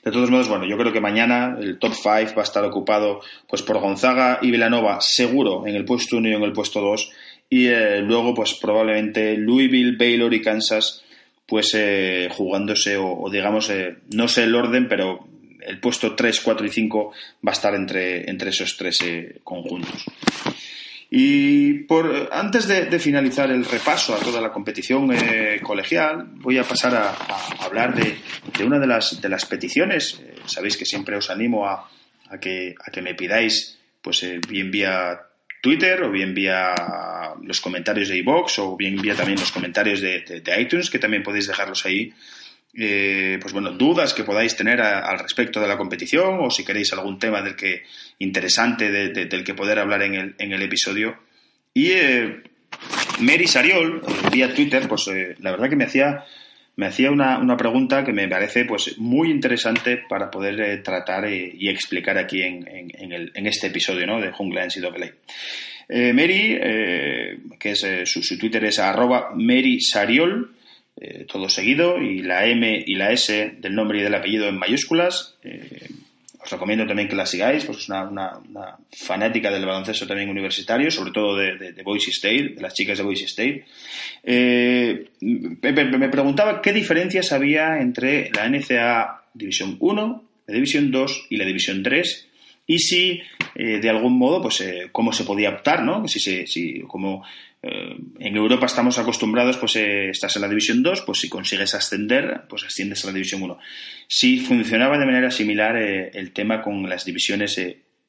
De todos modos, bueno, yo creo que mañana el top 5 va a estar ocupado pues por Gonzaga y Villanova seguro en el puesto 1 y en el puesto 2 y eh, luego pues probablemente Louisville, Baylor y Kansas pues eh, jugándose o, digamos eh, no sé el orden pero el puesto 3, 4 y 5 va a estar entre, entre esos tres conjuntos. Y por, antes de, finalizar el repaso a toda la competición eh, colegial, voy a pasar a, hablar de, una de las, de las peticiones. Eh, sabéis que siempre os animo a, que, a que me pidáis, pues eh, bien vía Twitter o bien vía los comentarios de iBox o bien vía también los comentarios de, iTunes, que también podéis dejarlos ahí. Pues bueno, dudas que podáis tener al respecto de la competición o si queréis algún tema del que interesante del que poder hablar en el, en el episodio. Y eh, Mary Sariol, eh, vía Twitter, pues eh, la verdad que me hacía, me hacía una, una, pregunta que me parece pues muy interesante para poder tratar y explicar aquí en, en, el, en, este episodio ¿no? de Jungla en Mary, que es su, su, Twitter es arroba Mary Sariol, todo seguido, y la M y la S del nombre y del apellido en mayúsculas os recomiendo también que la sigáis, pues es una, una, fanática del baloncesto también universitario, sobre todo de, de, Boise State, de las chicas de Boise State. Eh, me, preguntaba qué diferencias había entre la NCAA División 1, la División 2 y la División 3 y si eh, de algún modo pues eh, cómo se podía optar no si, si como eh, en Europa estamos acostumbrados, pues eh, estás en la División 2, pues si consigues ascender, pues asciendes a la División 1. Si funcionaba de manera similar el tema con las divisiones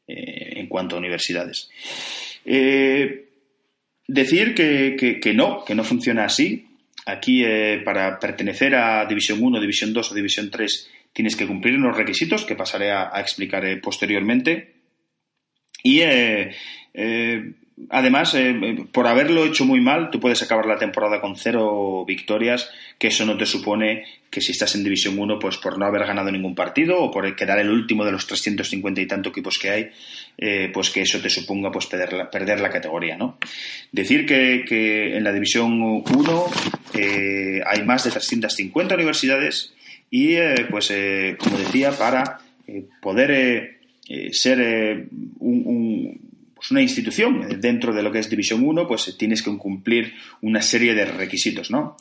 en cuanto a universidades. decir que, que, no, que no funciona así. Aquí, para pertenecer a División 1, División 2 o División 3, tienes que cumplir unos requisitos que pasaré a, explicar posteriormente. Y Además, eh, eh, por haberlo hecho muy mal, tú puedes acabar la temporada con cero victorias, que eso no te supone que si estás en División 1, pues por no haber ganado ningún partido o por quedar el último de los 350 y tanto equipos que hay, eh, pues que eso te suponga pues perder la, categoría, ¿no? Decir que, en la División 1 hay más de 350 universidades y, pues, como decía, para poder ser pues una institución eh, dentro de lo que es División 1, pues eh, tienes que cumplir una serie de requisitos, ¿no?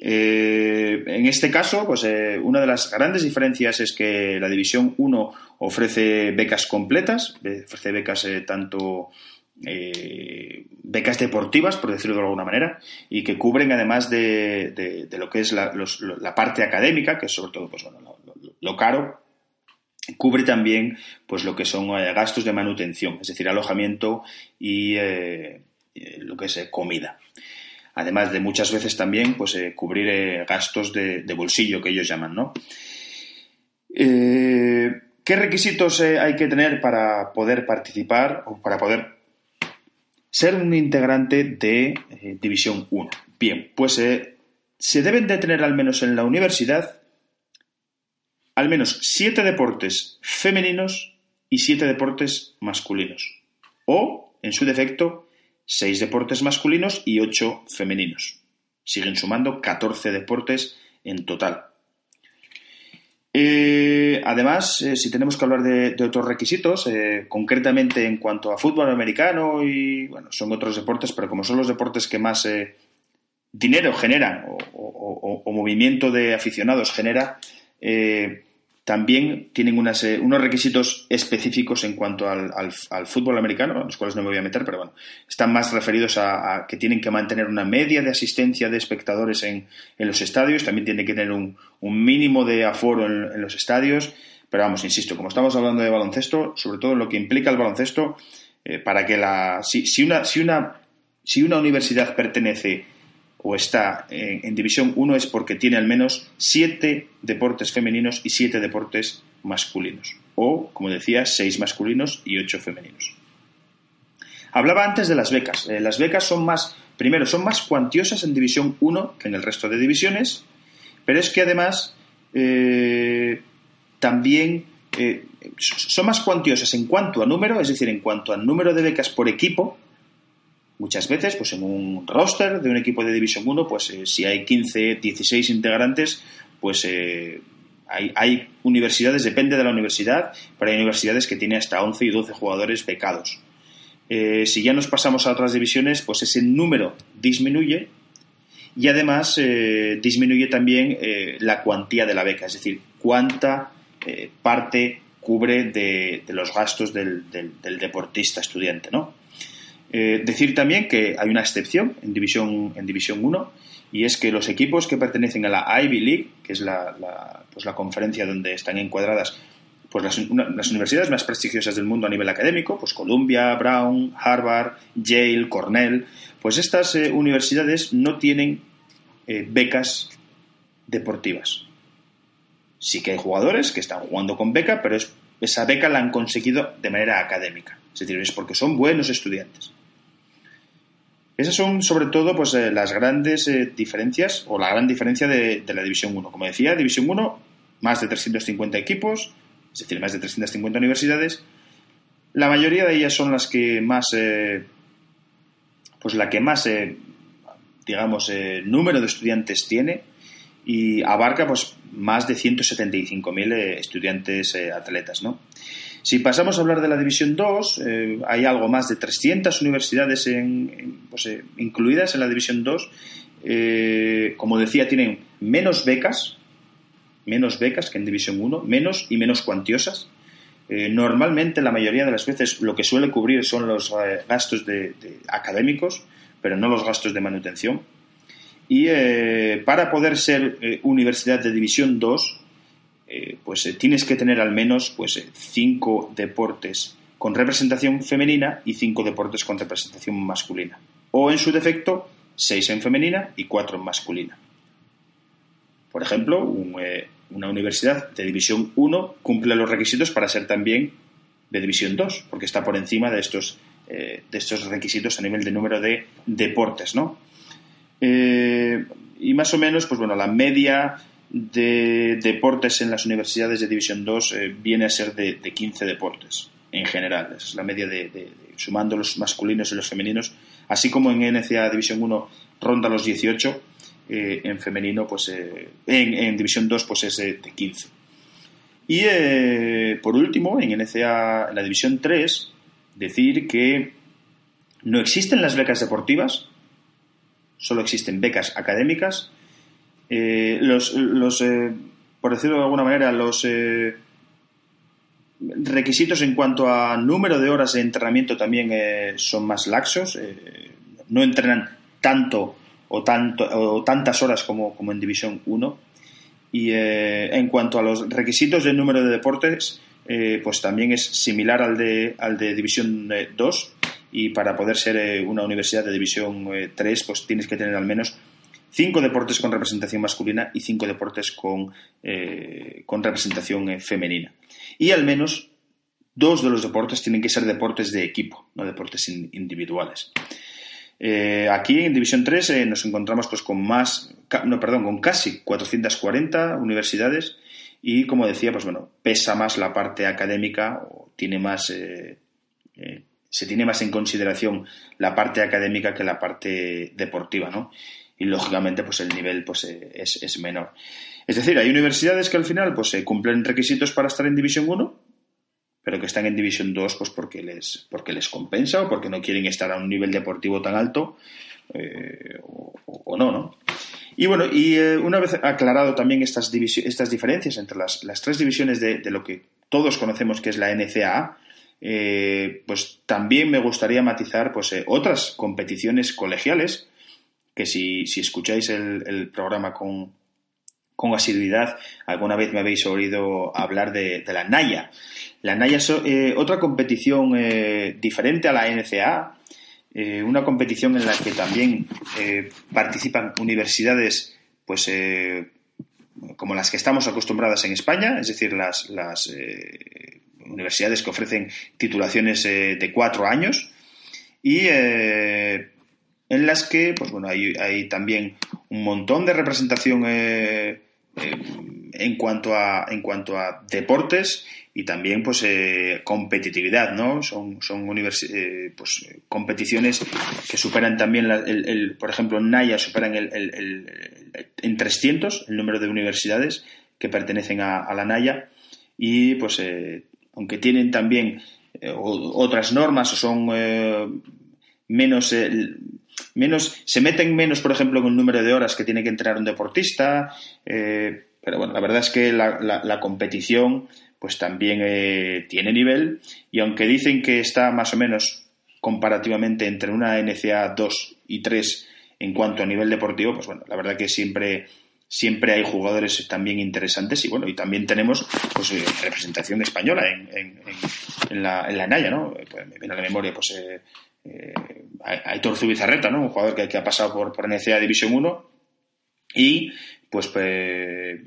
Eh, en este caso, pues una de las grandes diferencias es que la División 1 ofrece becas completas, ofrece becas tanto becas deportivas, por decirlo de alguna manera, y que cubren además de, lo que es la, parte académica, que es sobre todo pues, lo caro, cubre también pues lo que son eh, gastos de manutención, es decir, alojamiento y eh, eh, lo que es comida. Además de muchas veces también pues cubrir gastos de, bolsillo que ellos llaman, ¿no? ¿Qué requisitos hay que tener para poder participar o para poder ser un integrante de División 1? Bien, pues se deben de tener al menos en la universidad al menos siete deportes femeninos y siete deportes masculinos. O, en su defecto, seis deportes masculinos y ocho femeninos. Siguen sumando 14 deportes en total. Eh, además, eh, si tenemos que hablar de, otros requisitos, eh, concretamente en cuanto a fútbol americano y, bueno, son otros deportes, pero como son los deportes que más dinero generan o, movimiento de aficionados genera, eh, también tienen eh, unos requisitos específicos en cuanto al, fútbol americano, a los cuales no me voy a meter, pero bueno, están más referidos a, que tienen que mantener una media de asistencia de espectadores en, los estadios, también tienen que tener un, mínimo de aforo en, los estadios, pero vamos, insisto, como estamos hablando de baloncesto, sobre todo lo que implica el baloncesto, eh, para que la. Si, una, si, una, si una universidad pertenece o está en, División 1 es porque tiene al menos siete deportes femeninos y siete deportes masculinos. O, como decía, seis masculinos y ocho femeninos. Hablaba antes de las becas. Eh, las becas son más, primero, son más cuantiosas en División 1 que en el resto de divisiones, pero es que además eh, también eh, son más cuantiosas en cuanto a número, es decir, en cuanto al número de becas por equipo, Muchas veces, pues en un roster de un equipo de División 1, pues eh, si hay 15, 16 integrantes, pues hay, universidades, depende de la universidad, pero hay universidades que tienen hasta 11 y 12 jugadores becados. si ya nos pasamos a otras divisiones, pues ese número disminuye y además disminuye también la cuantía de la beca, es decir, cuánta parte cubre de, los gastos del, deportista estudiante, ¿no? Eh, decir también que hay una excepción en División, en División 1 y es que los equipos que pertenecen a la Ivy League, que es la, pues la conferencia donde están encuadradas pues las, universidades más prestigiosas del mundo a nivel académico, pues Columbia, Brown, Harvard, Yale, Cornell, pues estas eh, universidades no tienen eh, becas deportivas. Sí que hay jugadores que están jugando con beca, pero esa beca la han conseguido de manera académica. Es decir, es porque son buenos estudiantes. Esas son sobre todo pues, eh, las grandes eh, diferencias o la gran diferencia de, la División 1. Como decía, División 1, más de 350 equipos, es decir, más de 350 universidades. La mayoría de ellas son las que más, eh, pues la que más, digamos, número de estudiantes tiene y abarca pues más de 175.000 eh, estudiantes eh, atletas. ¿no? Si pasamos a hablar de la División 2, eh, hay algo más de 300 universidades pues, incluidas en la División 2. como decía, tienen menos becas, menos becas que en División 1, menos y menos cuantiosas. normalmente, la mayoría de las veces, lo que suele cubrir son los gastos de académicos, pero no los gastos de manutención. Y eh, para poder ser eh, universidad de División 2, eh, pues tienes que tener al menos pues, cinco deportes con representación femenina y cinco deportes con representación masculina. O en su defecto, seis en femenina y cuatro en masculina. Por ejemplo, una universidad de División 1 cumple los requisitos para ser también de División 2, porque está por encima de estos, de estos requisitos a nivel de número de deportes, ¿no? Eh, y más o menos, pues bueno, la media de deportes en las universidades de División 2 eh, viene a ser de, 15 deportes en general. Esa es la media de, sumando los masculinos y los femeninos. Así como en NCA División 1 ronda los 18, eh, en femenino, pues en, División 2, pues es de, 15. Y por último, en NCA, en la División 3, decir que no existen las becas deportivas, solo existen becas académicas. Eh, los, eh, por decirlo de alguna manera, los eh, requisitos en cuanto a número de horas de entrenamiento también son más laxos. no entrenan tanto o, tanto, o tantas horas como, como en División 1. Y en cuanto a los requisitos de número de deportes, pues también es similar al de, al de División 2 y para poder ser eh, una universidad de división 3 eh, pues tienes que tener al menos cinco deportes con representación masculina y cinco deportes con, eh, con representación femenina. Y al menos dos de los deportes tienen que ser deportes de equipo, no deportes individuales. aquí en División 3 nos encontramos pues con más, no, perdón, con casi 440 universidades y como decía, pues bueno, pesa más la parte académica o tiene más se tiene más en consideración la parte académica que la parte deportiva, ¿no? Y lógicamente, pues el nivel pues, eh, es, menor. Es decir, hay universidades que al final pues, cumplen requisitos para estar en División 1, pero que están en División 2 pues, porque, les, porque les compensa o porque no quieren estar a un nivel deportivo tan alto eh, o, no, ¿no? Y bueno, y eh, una vez aclarado también estas, estas diferencias entre las, tres divisiones de, de, lo que todos conocemos que es la NCAA, eh, pues también me gustaría matizar pues, eh, otras competiciones colegiales, que si, escucháis el, programa con, con, asiduidad, alguna vez me habéis oído hablar de, la Naya. La Naya es eh, otra competición diferente a la NCA, una competición en la que también participan universidades pues como las que estamos acostumbradas en España, es decir, las universidades que ofrecen titulaciones eh, de cuatro años y eh, en las que pues bueno hay, también un montón de representación eh, en cuanto a en cuanto a deportes y también pues competitividad no son son pues, competiciones que superan también el, por ejemplo en Naya superan el, en 300 el número de universidades que pertenecen a, la Naya y pues aunque tienen también otras normas o son menos menos se meten menos por ejemplo con el número de horas que tiene que entrenar un deportista pero bueno la verdad es que la competición pues también eh, tiene nivel y aunque dicen que está más o menos comparativamente entre una NCA 2 y 3 en cuanto a nivel deportivo, pues bueno, la verdad que siempre siempre hay jugadores también interesantes y bueno, y también tenemos pues eh, representación española en, en, la, en la Naya, ¿no? Pues me viene a la memoria pues eh, eh, Aitor Zubizarreta, ¿no? Un jugador que, que, ha pasado por, por NCA División 1 y pues, pues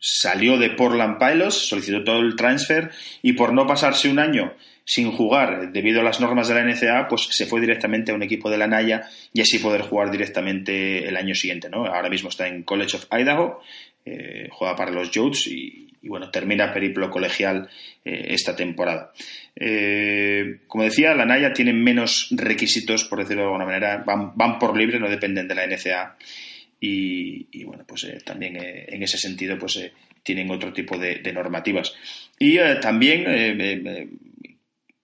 salió de Portland Pilots, solicitó todo el transfer y por no pasarse un año sin jugar debido a las normas de la NCA, pues se fue directamente a un equipo de la Naya y así poder jugar directamente el año siguiente. ¿no? Ahora mismo está en College of Idaho, eh, juega para los Jutes y, bueno, termina periplo colegial eh, esta temporada. Eh, como decía, la Naya tiene menos requisitos, por decirlo de alguna manera, van, van por libre, no dependen de la NCA y, bueno, pues también en ese sentido pues tienen otro tipo de, normativas. Y también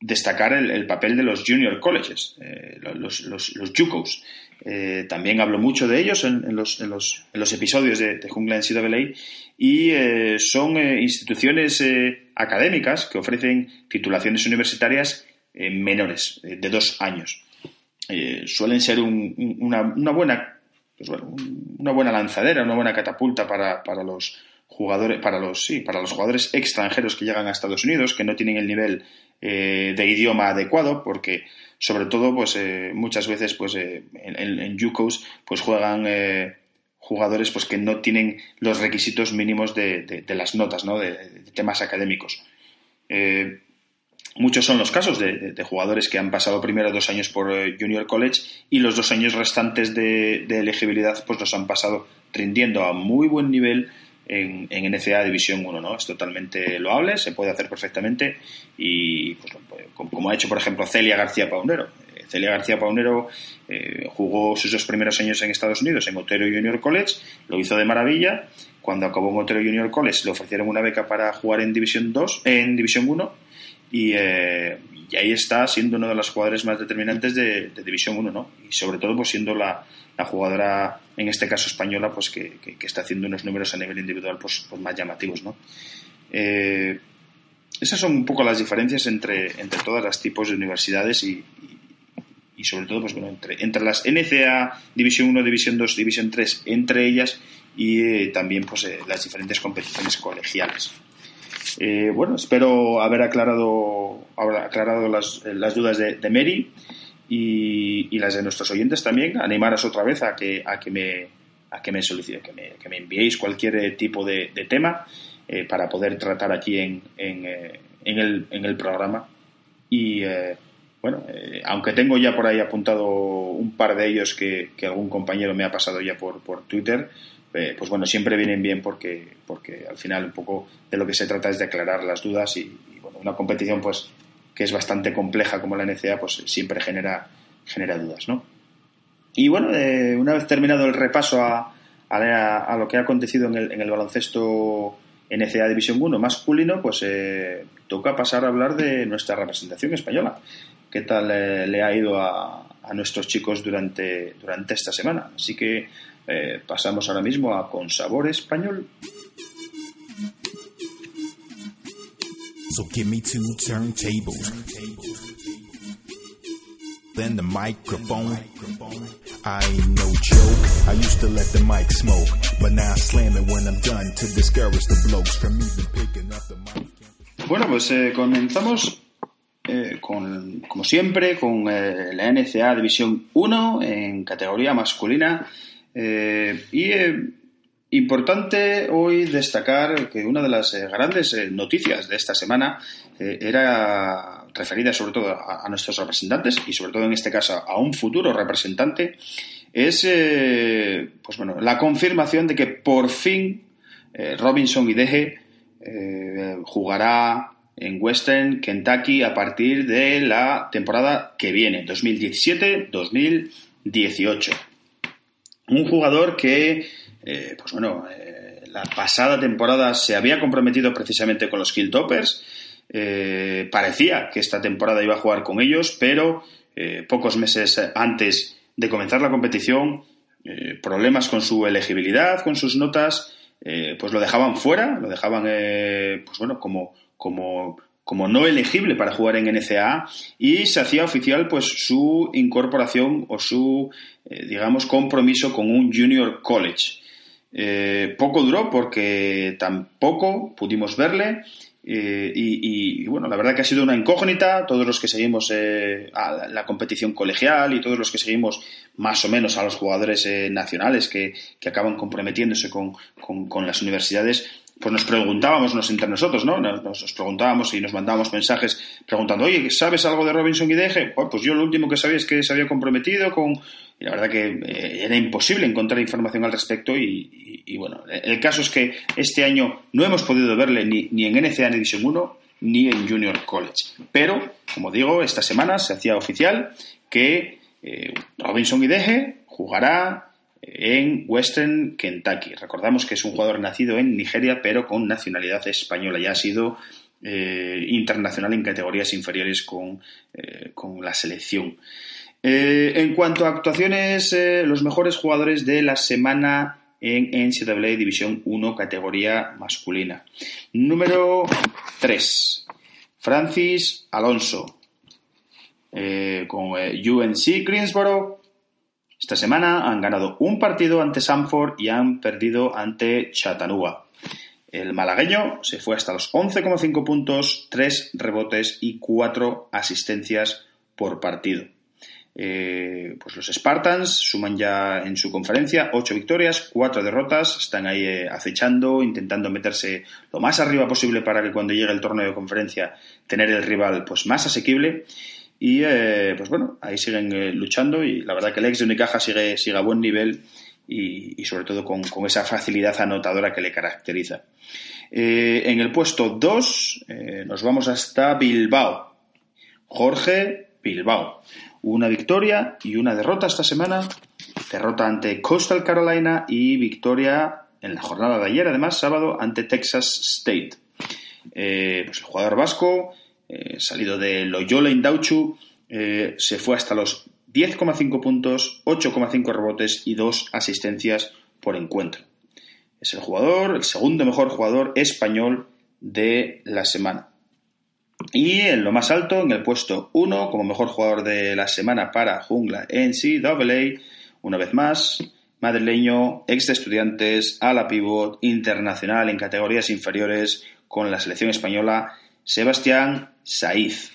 destacar el, papel de los junior colleges, los, los, los JUCOs. también hablo mucho de ellos en, los, en los, en los, episodios de, de Jungla en y son instituciones académicas que ofrecen titulaciones universitarias menores, de dos años. suelen ser una, una, buena pues bueno, una buena lanzadera, una buena catapulta para, para los jugadores, para los, sí, para los jugadores extranjeros que llegan a Estados Unidos, que no tienen el nivel eh, de idioma adecuado, porque sobre todo, pues eh, muchas veces, pues eh, en, en, Yukos, pues juegan jugadores pues que no tienen los requisitos mínimos de, de, las notas, ¿no? De, temas académicos. Muchos son los casos de, jugadores que han pasado primero dos años por Junior College y los dos años restantes de, elegibilidad pues los han pasado rindiendo a muy buen nivel en, en NCA División 1, ¿no? Es totalmente loable, se puede hacer perfectamente y pues, como ha hecho por ejemplo Celia García Paunero. Eh, Celia García Paunero eh, jugó sus dos primeros años en Estados Unidos en Otero Junior College, lo hizo de maravilla. Cuando acabó en Otero Junior College le ofrecieron una beca para jugar en División 2, en División 1 eh, y, ahí está siendo uno de los jugadores más determinantes de, División 1, ¿no? Y sobre todo pues siendo la, jugadora, en este caso española, pues que, está haciendo unos números a nivel individual pues, pues más llamativos, ¿no? Eh, esas son un poco las diferencias entre, entre todas las tipos de universidades y, y, sobre todo pues bueno, entre, entre las NCA, División 1, División 2, División 3, entre ellas y eh, también pues las diferentes competiciones colegiales. Eh, bueno, espero haber aclarado, haber aclarado las, las dudas de, de Mary y, y, las de nuestros oyentes también. Animaros otra vez a que, a que me, a que me, solicite, que me, que me enviéis cualquier eh, tipo de, tema eh, para poder tratar aquí en, en, en, el, en el programa. Y bueno, aunque tengo ya por ahí apuntado un par de ellos que, que algún compañero me ha pasado ya por, por Twitter, eh, pues bueno, siempre vienen bien porque, porque al final un poco de lo que se trata es de aclarar las dudas y, bueno, una competición pues que es bastante compleja como la NCA pues siempre genera, genera dudas, ¿no? Y bueno, eh, una vez terminado el repaso a, a, lo que ha acontecido en el, en el baloncesto NCA División 1 masculino, pues eh, toca pasar a hablar de nuestra representación española. ¿Qué tal le ha ido a, a nuestros chicos durante, durante esta semana? Así que eh, pasamos ahora mismo a Con Sabor Español. So give me two turntables. Then the microphone. I ain't no joke. I used to let the mic smoke, but now I slam it when I'm done to discourage the blokes from even picking up the mic. Bueno, pues eh, comenzamos eh, con, como siempre, con eh, la NCA División 1 en categoría masculina. Eh, y eh, importante hoy destacar que una de las grandes noticias de esta semana era referida sobre todo a, nuestros representantes y sobre todo en este caso a un futuro representante es pues bueno la confirmación de que por fin Robinson y Deje jugará en Western Kentucky a partir de la temporada que viene 2017-2018 Un jugador que, eh, pues bueno, eh, la pasada temporada se había comprometido precisamente con los Hilltoppers. Eh, parecía que esta temporada iba a jugar con ellos, pero pocos meses antes de comenzar la competición, problemas con su elegibilidad, con sus notas, pues lo dejaban fuera, lo dejaban, pues bueno, como, como como no elegible para jugar en NCAA y se hacía oficial pues su incorporación o su eh, digamos compromiso con un junior college. Eh, poco duró porque tampoco pudimos verle eh, y, bueno la verdad que ha sido una incógnita. Todos los que seguimos a la competición colegial y todos los que seguimos más o menos a los jugadores nacionales que, acaban comprometiéndose con, con las universidades pues nos preguntábamos nos, entre nosotros, ¿no? Nos, preguntábamos y nos mandábamos mensajes preguntando, oye, ¿sabes algo de Robinson y Deje? pues yo lo último que sabía es que se había comprometido con... Y la verdad que eh, era imposible encontrar información al respecto y, bueno, el caso es que este año no hemos podido verle ni, ni en NCAA en Edition 1 ni en Junior College. Pero, como digo, esta semana se hacía oficial que eh, Robinson y Deje jugará en Western Kentucky. Recordamos que es un jugador nacido en Nigeria, pero con nacionalidad española. Ya ha sido eh, internacional en categorías inferiores con, eh, la selección. Eh, en cuanto a actuaciones, los mejores jugadores de la semana en NCAA División 1, categoría masculina. Número 3, Francis Alonso, con UNC Greensboro, esta semana han ganado un partido ante Sanford y han perdido ante Chattanooga. El malagueño se fue hasta los 11,5 puntos, 3 rebotes y 4 asistencias por partido. Eh, pues los Spartans suman ya en su conferencia 8 victorias, 4 derrotas, están ahí eh, acechando, intentando meterse lo más arriba posible para que cuando llegue el torneo de conferencia tener el rival pues más asequible y eh, pues bueno, ahí siguen eh, luchando y la verdad que el ex de Unicaja sigue, sigue a buen nivel y, sobre todo con, esa facilidad anotadora que le caracteriza. Eh, en el puesto 2 nos vamos hasta Bilbao. Jorge Bilbao. Una victoria y una derrota esta semana. Derrota ante Coastal Carolina y victoria en la jornada de ayer, además, sábado, ante Texas State. pues el jugador vasco eh, salido de Loyola Indauchu, eh, se fue hasta los 10,5 puntos, 8,5 rebotes y 2 asistencias por encuentro. Es el jugador, el segundo mejor jugador español de la semana. Y en lo más alto, en el puesto 1, como mejor jugador de la semana para Jungla NCAA, una vez más, madrileño, ex de estudiantes, ala pivot, internacional en categorías inferiores con la selección española, Sebastián Saiz.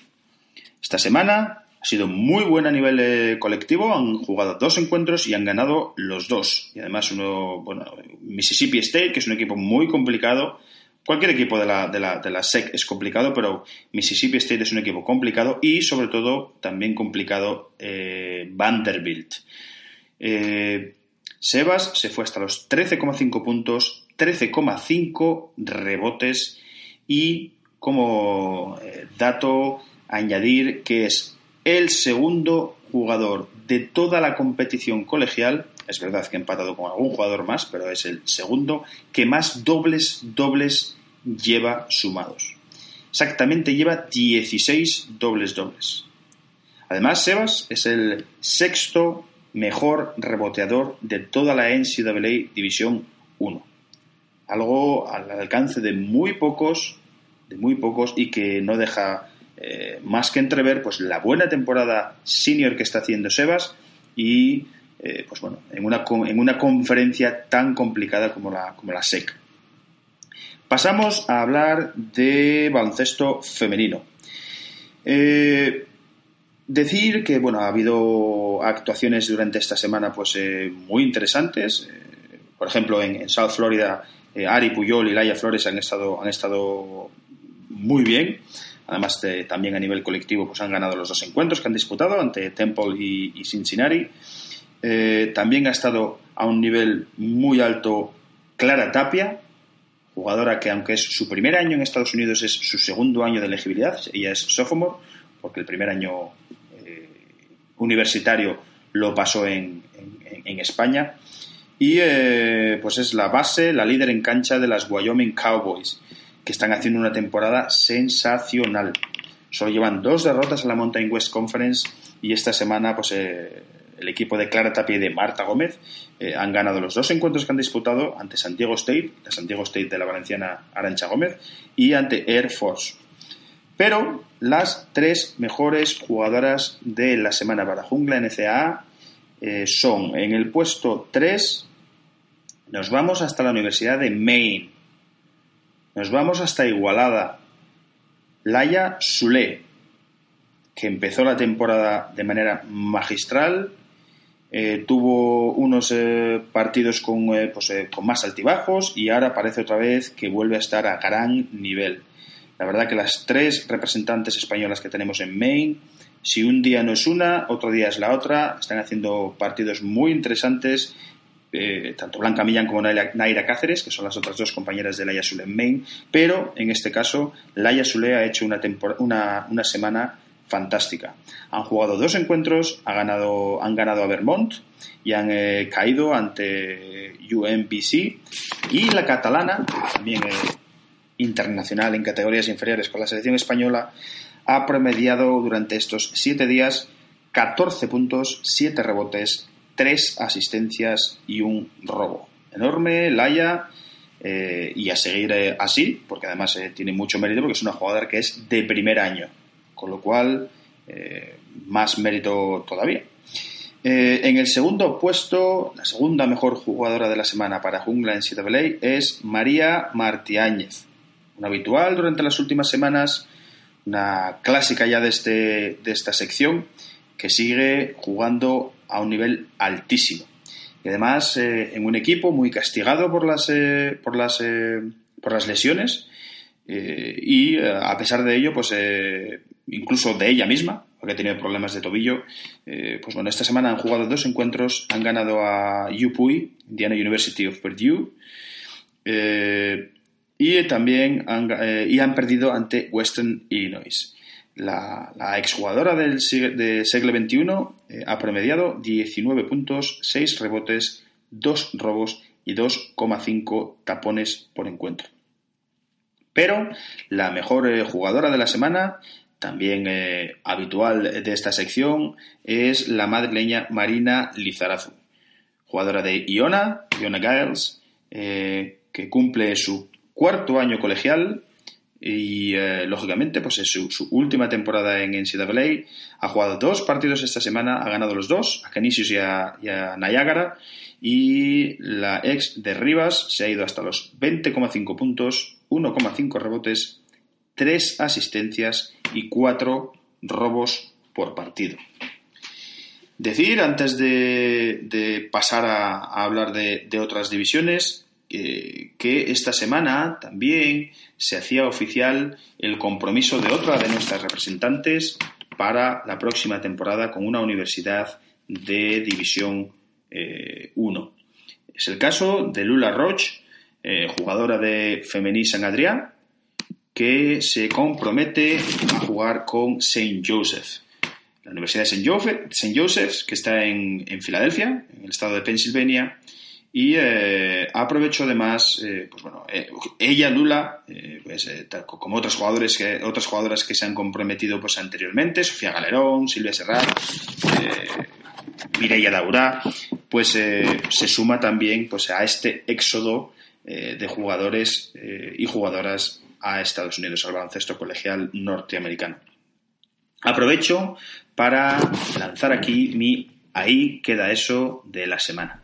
Esta semana ha sido muy buena a nivel eh, colectivo, han jugado dos encuentros y han ganado los dos. Y además uno, bueno, Mississippi State, que es un equipo muy complicado. Cualquier equipo de la, SEC es complicado, pero Mississippi State es un equipo complicado y sobre todo también complicado eh, Vanderbilt. Eh, Sebas se fue hasta los 13,5 puntos, 13,5 rebotes y como eh, dato añadir que es el segundo jugador de toda la competición colegial, es verdad que ha empatado con algún jugador más, pero es el segundo que más dobles dobles lleva sumados. Exactamente lleva 16 dobles dobles. Además, Sebas es el sexto mejor reboteador de toda la NCAA División 1. Algo al alcance de muy pocos de muy pocos y que no deja eh, más que entrever pues la buena temporada senior que está haciendo Sebas y eh, pues bueno en una, en una conferencia tan complicada como la, como la SEC. Pasamos a hablar de baloncesto femenino. Eh, decir que bueno ha habido actuaciones durante esta semana pues muy interesantes. por ejemplo en, South Florida Ari Puyol y Laia Flores han estado, han estado muy bien. Además, también a nivel colectivo, pues han ganado los dos encuentros que han disputado ante Temple y, Cincinnati. Eh, también ha estado a un nivel muy alto Clara Tapia, jugadora que aunque es su primer año en Estados Unidos es su segundo año de elegibilidad, ella es sophomore, porque el primer año eh, universitario lo pasó en, España. Y eh, pues es la base, la líder en cancha de las Wyoming Cowboys, están haciendo una temporada sensacional. Solo llevan dos derrotas en la Mountain West Conference y esta semana pues eh, el equipo de Clara Tapia y de Marta Gómez eh, han ganado los dos encuentros que han disputado ante Santiago State, de Santiago State de la valenciana Arancha Gómez, y ante Air Force. Pero las tres mejores jugadoras de la semana para Jungla NCAA eh, son en el puesto 3, nos vamos hasta la Universidad de Maine, nos vamos hasta Igualada, Laia Sule, que empezó la temporada de manera magistral, eh, tuvo unos eh, partidos con, pues, con más altibajos y ahora parece otra vez que vuelve a estar a gran nivel. La verdad que las tres representantes españolas que tenemos en Maine, si un día no es una, otro día es la otra, están haciendo partidos muy interesantes, eh, tanto Blanca Millán como Naira Cáceres, que son las otras dos compañeras de Laia Sule en Maine, pero en este caso Laia Sule ha hecho una, una, una semana fantástica. Han jugado dos encuentros, ha ganado, han ganado a Vermont y han eh, caído ante UMBC y la catalana, también eh, internacional en categorías inferiores con la selección española, ha promediado durante estos siete días 14 puntos, 7 rebotes, 3 asistencias y un robo. Enorme, Laia, eh, y a seguir eh, así, porque además eh, tiene mucho mérito porque es una jugadora que es de primer año, con lo cual más mérito todavía. en el segundo puesto, la segunda mejor jugadora de la semana para Jungla en CWA es María Martiáñez un habitual durante las últimas semanas, una clásica ya de, este, de esta sección, que sigue jugando a un nivel altísimo. Y además eh, en un equipo muy castigado por las, eh, por las, eh, por las lesiones y a pesar de ello, pues incluso de ella misma, porque ha tenido problemas de tobillo, pues bueno, esta semana han jugado dos encuentros, han ganado a UPUI, Indiana University of Purdue, y también han, eh, y han perdido ante Western Illinois. La, exjugadora del de siglo XXI eh, ha promediado 19 puntos, 6 rebotes, 2 robos y 2,5 tapones por encuentro. Pero la mejor eh, jugadora de la semana, también habitual de esta sección, es la madrileña Marina Lizarazu, jugadora de Iona, Iona Giles, que cumple su cuarto año colegial y eh, lógicamente pues es su, última temporada en NCAA. Ha jugado dos partidos esta semana, ha ganado los dos, a Canisius y a, y Niagara y la ex de Rivas se ha ido hasta los 20,5 puntos, 1,5 rebotes, 3 asistencias y 4 robos por partido. Decir, antes de, pasar a, hablar de, de otras divisiones, que esta semana también se hacía oficial el compromiso de otra de nuestras representantes para la próxima temporada con una universidad de División 1. Eh, es el caso de Lula Roche, eh, jugadora de Femení San Adrián, que se compromete a jugar con St. Joseph. La Universidad de St. Joseph, que está en, en Filadelfia, en el estado de Pensilvania, y eh, aprovecho además, eh, pues bueno, eh, ella, Lula, eh, pues, como otros jugadores que, otras jugadoras que se han comprometido pues, anteriormente, Sofía Galerón, Silvia Serrat, Mireia Daura, pues se suma también pues, a este éxodo de jugadores y jugadoras a Estados Unidos, al baloncesto colegial norteamericano. Aprovecho para lanzar aquí mi ahí queda eso de la semana.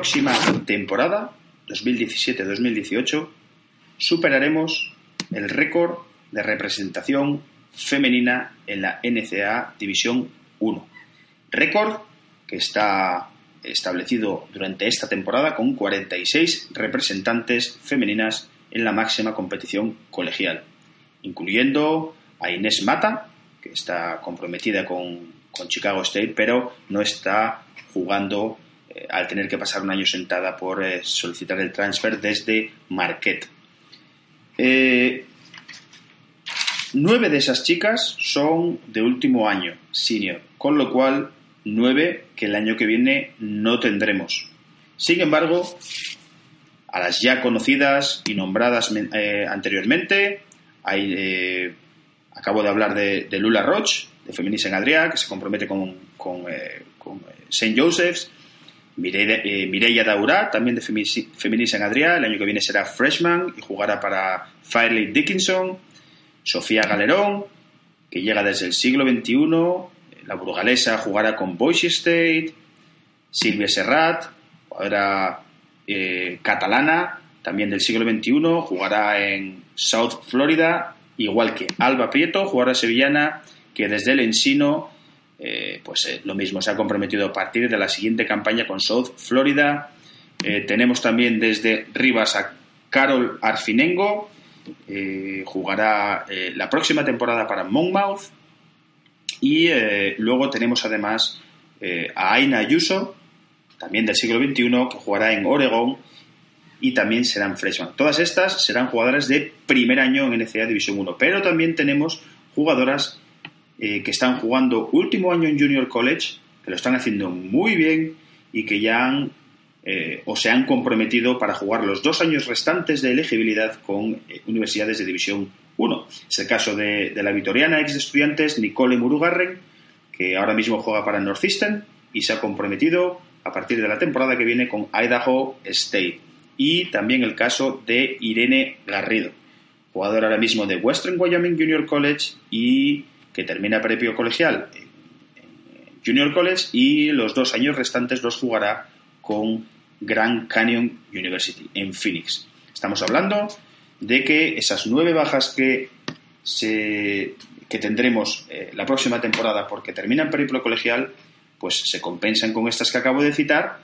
Próxima temporada, 2017-2018, superaremos el récord de representación femenina en la NCAA División 1. Récord que está establecido durante esta temporada con 46 representantes femeninas en la máxima competición colegial, incluyendo a Inés Mata, que está comprometida con, con Chicago State, pero no está jugando eh, al tener que pasar un año sentada por eh, solicitar el transfer desde Marquette. Eh, nueve de esas chicas son de último año, senior, con lo cual nueve que el año que viene no tendremos. Sin embargo, a las ya conocidas y nombradas anteriormente, hay, acabo de hablar de, Lula Roche, de Feminis en Adrià, que se compromete con, con, con St. Joseph's, Mireia, eh, también de Feminis en Adrià, el año que viene será freshman y jugará para Firely Dickinson. Sofía Galerón, que llega desde el siglo XXI, la burgalesa jugará con Boise State. Silvia Serrat, jugadora eh, catalana, también del siglo XXI, jugará en South Florida, igual que Alba Prieto, jugadora sevillana, que desde el Ensino eh, pues eh, lo mismo, se ha comprometido a partir de la siguiente campaña con South Florida. Eh, tenemos también desde Rivas a Carol Arfinengo, jugará la próxima temporada para Monmouth. Y luego tenemos además a Aina Ayuso, también del siglo XXI, que jugará en Oregon y también serán freshman. Todas estas serán jugadoras de primer año en NCAA División 1, pero también tenemos jugadoras eh, que están jugando último año en Junior College, que lo están haciendo muy bien y que ya han eh, o se han comprometido para jugar los dos años restantes de elegibilidad con eh, universidades de División 1. Es el caso de, la vitoriana ex de estudiantes Nicole Murugarren, que ahora mismo juega para Northeastern y se ha comprometido a partir de la temporada que viene con Idaho State. Y también el caso de Irene Garrido, jugadora ahora mismo de Western Wyoming Junior College y que termina previo colegial en, Junior College y los dos años restantes los jugará con Grand Canyon University en Phoenix. Estamos hablando de que esas nueve bajas que, se, que tendremos eh, la próxima temporada porque terminan periplo colegial, pues se compensan con estas que acabo de citar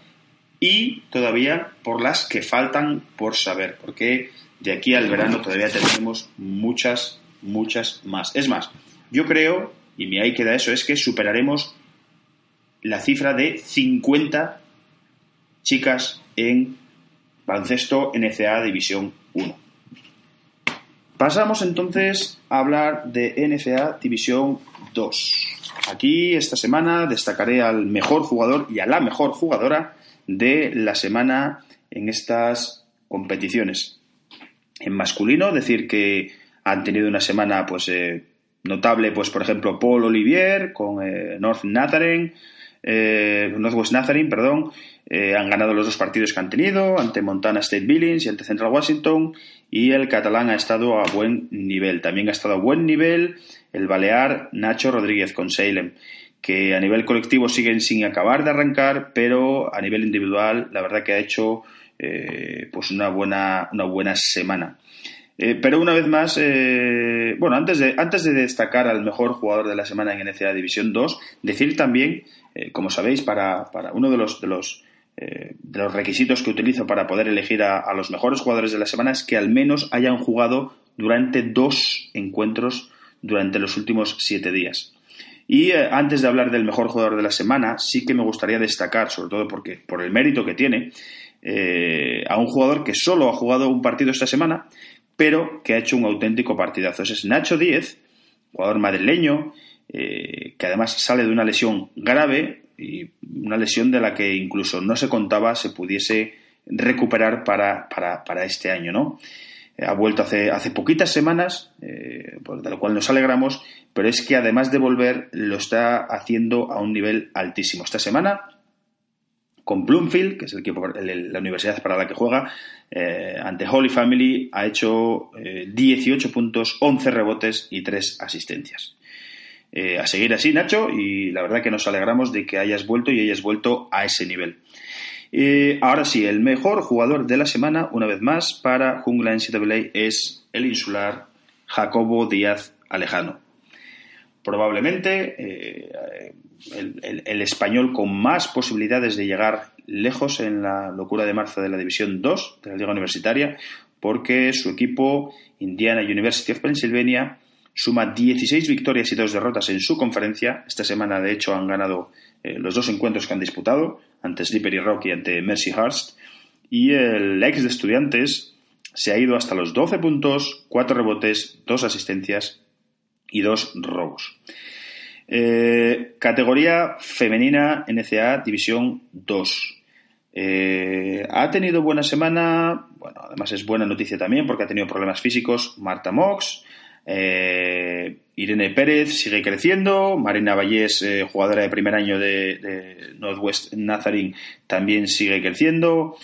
y todavía por las que faltan por saber, porque de aquí al verano todavía tenemos muchas, muchas más. Es más, yo creo, y me ahí queda eso, es que superaremos la cifra de 50 chicas en baloncesto NCA División 1. Pasamos entonces a hablar de NCA División 2. Aquí esta semana destacaré al mejor jugador y a la mejor jugadora de la semana en estas competiciones. En masculino, decir que han tenido una semana pues eh, Notable, pues por ejemplo, Paul Olivier con eh, North Nazarene, eh, Northwest Nazarene, perdón, eh, han ganado los dos partidos que han tenido ante Montana State Billings y ante Central Washington y el catalán ha estado a buen nivel. También ha estado a buen nivel el balear Nacho Rodríguez con Salem, que a nivel colectivo siguen sin acabar de arrancar, pero a nivel individual la verdad que ha hecho pues una buena, una buena semana. Eh, pero una vez más, eh, bueno, antes de, antes de destacar al mejor jugador de la semana en NCAA División 2, decir también, eh, como sabéis, para, para, uno de los, de los, de los requisitos que utilizo para poder elegir a, a, los mejores jugadores de la semana es que al menos hayan jugado durante dos encuentros durante los últimos siete días. Y antes de hablar del mejor jugador de la semana, sí que me gustaría destacar, sobre todo porque, por el mérito que tiene, a un jugador que solo ha jugado un partido esta semana, pero que ha hecho un auténtico partidazo. Ese es Nacho Díez, jugador madrileño, eh, que además sale de una lesión grave y una lesión de la que incluso no se contaba se pudiese recuperar para, para, este año, ¿no? ha vuelto hace, hace poquitas semanas, eh, de lo cual nos alegramos, pero es que además de volver lo está haciendo a un nivel altísimo. Esta semana con Bloomfield, que es el equipo, la universidad para la que juega, eh, ante Holy Family ha hecho 18 eh, puntos, 11 rebotes y 3 asistencias. Eh, a seguir así, Nacho, y la verdad que nos alegramos de que hayas vuelto y hayas vuelto a ese nivel. ahora sí, el mejor jugador de la semana, una vez más, para Jungla NCAA es el insular Jacobo Díaz Alejano. Probablemente el, español con más posibilidades de llegar lejos en la locura de marzo de la División 2 de la Liga Universitaria, porque su equipo, Indiana University of Pennsylvania, suma 16 victorias y dos derrotas en su conferencia. Esta semana, de hecho, han ganado eh, los dos encuentros que han disputado, ante Slippery Rock y ante Mercyhurst. Y el ex de Estudiantes se ha ido hasta los 12 puntos, 4 rebotes, 2 asistencias y 2 robos. Eh, categoría femenina NCA División 2. Eh, ha tenido buena semana, bueno, además es buena noticia también porque ha tenido problemas físicos Marta Mox, eh, Irene Pérez sigue creciendo, Marina Vallés, jugadora de primer año de, Northwest Nazarene, también sigue creciendo.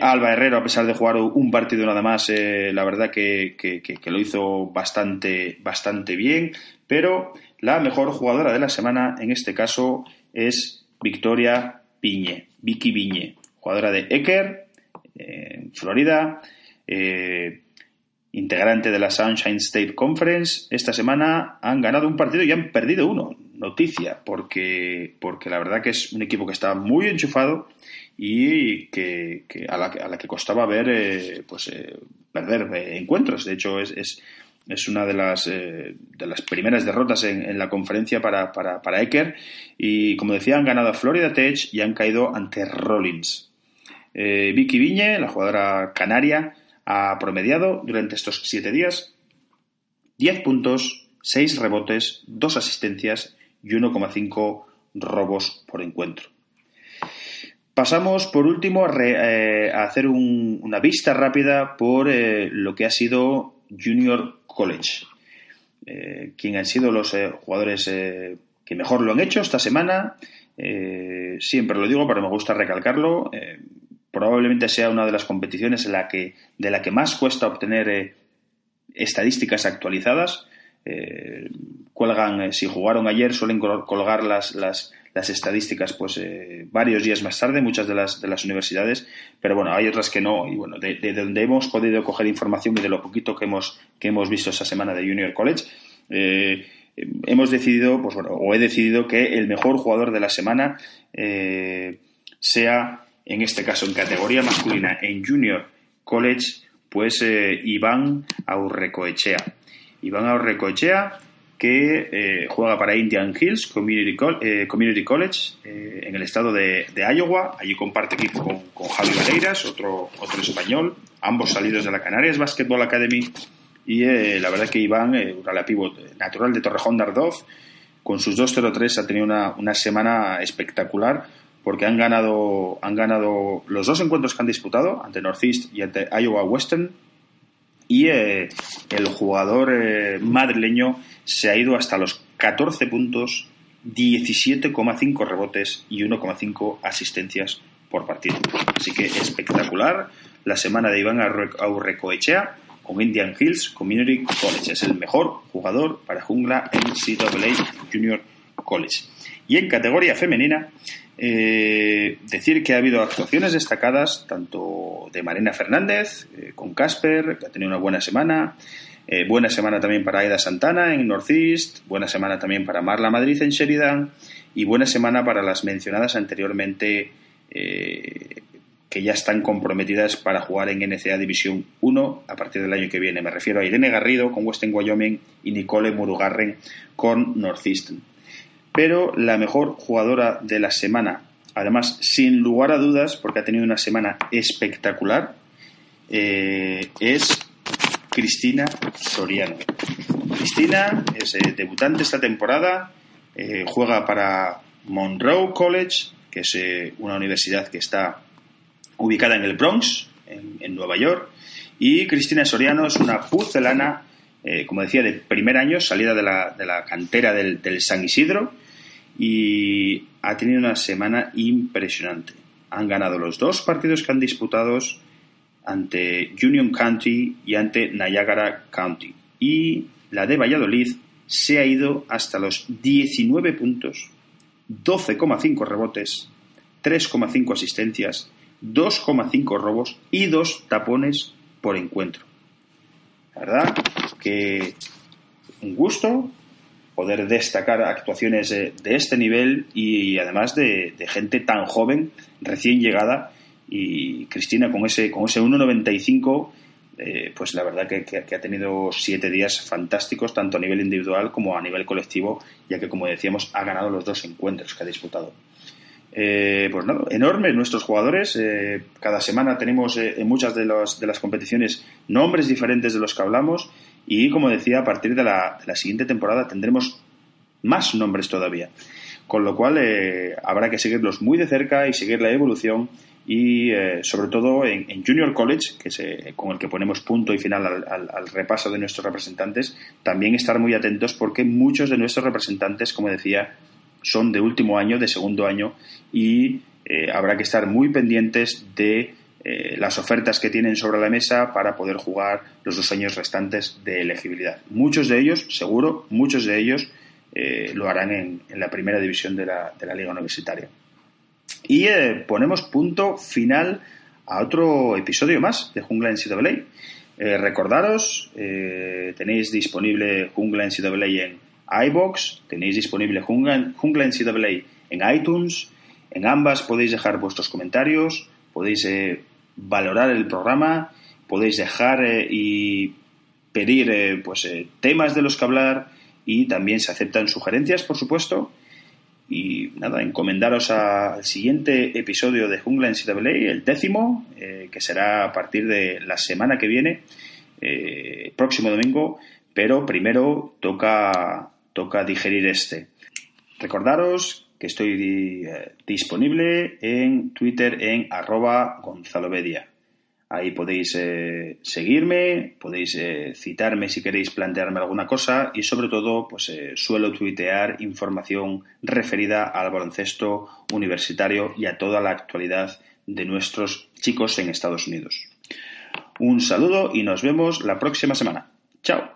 Alba Herrero, a pesar de jugar un partido nada más, la verdad que, que, lo hizo bastante, bastante bien, pero la mejor jugadora de la semana, en este caso, es Victoria Piñe, Vicky Viñe, jugadora de Ecker, en Florida, eh, integrante de la Sunshine State Conference. Esta semana han ganado un partido y han perdido uno. Noticia, porque, porque la verdad que es un equipo que está muy enchufado y que, a, la, a, la, que costaba ver eh, pues eh, perder encuentros. De hecho, es una de las, eh, de las primeras derrotas en, la conferencia para, para, para, Ecker. Y como decía, han ganado a Florida Tech y han caído ante Rollins. Eh, Vicky Viñe, la jugadora canaria, ha promediado durante estos siete días 10 puntos, 6 rebotes, 2 asistencias y 1,5 robos por encuentro. Pasamos, por último, a, eh, hacer una vista rápida por lo que ha sido Junior College. Eh, ¿Quién han sido los eh, jugadores eh, que mejor lo han hecho esta semana? siempre lo digo, pero me gusta recalcarlo. probablemente sea una de las competiciones en la que, de la que más cuesta obtener estadísticas actualizadas. cuelgan, si jugaron ayer, suelen colgar las, las, las estadísticas pues eh, varios días más tarde, muchas de las, de las universidades, pero bueno, hay otras que no. Y bueno, de, donde hemos podido coger información y de lo poquito que hemos, que hemos visto esa semana de Junior College, eh, hemos decidido, pues bueno, o he decidido que el mejor jugador de la semana eh, sea, en este caso, en categoría masculina, en Junior College, pues Iván Aurrecoechea. Iván Aurrecoechea que eh, juega para Indian Hills Community, eh, College eh, en el estado de, Iowa. Allí comparte equipo con, con Javi Valeiras, otro, otro español, ambos salidos de la Canarias Basketball Academy. Y la verdad que Iván, la pivot natural de Torrejón de Ardoz, con sus 2-0-3 ha tenido una, una, semana espectacular porque han ganado, han ganado los dos encuentros que han disputado, ante Northeast y ante Iowa Western. Y el jugador madrileño se ha ido hasta los 14 puntos, 17,5 rebotes y 1,5 asistencias por partido. Así que espectacular la semana de Iván Aurrecoechea con Indian Hills Community College. Es el mejor jugador para jungla en CAA Junior College. Y en categoría femenina, eh, decir que ha habido actuaciones destacadas tanto de Marina Fernández eh, con Casper, que ha tenido una buena semana, eh, buena semana también para Aida Santana en Northeast, buena semana también para Marla Madrid en Sheridan y buena semana para las mencionadas anteriormente que ya están comprometidas para jugar en NCA División 1 a partir del año que viene. Me refiero a Irene Garrido con Western Wyoming y Nicole Murugarren con Northeastern. Pero la mejor jugadora de la semana, además sin lugar a dudas, porque ha tenido una semana espectacular, eh, es Cristina Soriano. Cristina es eh, debutante esta temporada, eh, juega para Monroe College, que es una universidad que está ubicada en el Bronx, en, Nueva York, y Cristina Soriano es una pucelana, como decía, de primer año, salida de la, cantera del San Isidro, y ha tenido una semana impresionante. Han ganado los dos partidos que han disputado ante Union County y ante Niagara County. Y la de Valladolid se ha ido hasta los 19 puntos, 12,5 rebotes, 3,5 asistencias, 2,5 robos y 2 tapones por encuentro. La verdad que un gusto poder destacar actuaciones de, este nivel y además de, gente tan joven, recién llegada, y Cristina con ese, con ese 1,95 eh, pues la verdad que, ha tenido siete días fantásticos, tanto a nivel individual como a nivel colectivo, ya que, como decíamos, ha ganado los dos encuentros que ha disputado. Eh, pues nada, enormes nuestros jugadores. Eh, cada semana tenemos en muchas de, de, las competiciones nombres diferentes de los que hablamos y, como decía, a partir de la, siguiente temporada tendremos más nombres todavía. Con lo cual habrá que seguirlos muy de cerca y seguir la evolución y eh, sobre todo en, Junior College, que es eh, con el que ponemos punto y final al, repaso de nuestros representantes, también estar muy atentos porque muchos de nuestros representantes, como decía, son de último año, de segundo año, y eh, habrá que estar muy pendientes de las ofertas que tienen sobre la mesa para poder jugar los dos años restantes de elegibilidad. Muchos de ellos, seguro, muchos de ellos lo harán en, la primera división de la, de la Liga Universitaria. Y eh, ponemos punto final a otro episodio más de Jungla NCAA. Eh, recordaros, eh, tenéis disponible Jungla NCAA en iBox, tenéis disponible Jungla, Jungla NCAA en iTunes. En ambas podéis dejar vuestros comentarios, podéis valorar el programa, podéis dejar y pedir pues, temas de los que hablar y también se aceptan sugerencias, por supuesto. Y nada, encomendaros al siguiente episodio de Jungla en CWA, el décimo, eh, que será a partir de la semana que viene, eh, próximo domingo, pero primero toca, toca digerir este. Recordaros que estoy eh, disponible en Twitter en arroba gonzalovedia. Ahí podéis eh, seguirme, podéis eh, citarme si queréis plantearme alguna cosa y sobre todo pues suelo tuitear información referida al baloncesto universitario y a toda la actualidad de nuestros chicos en Estados Unidos. Un saludo y nos vemos la próxima semana. Chao.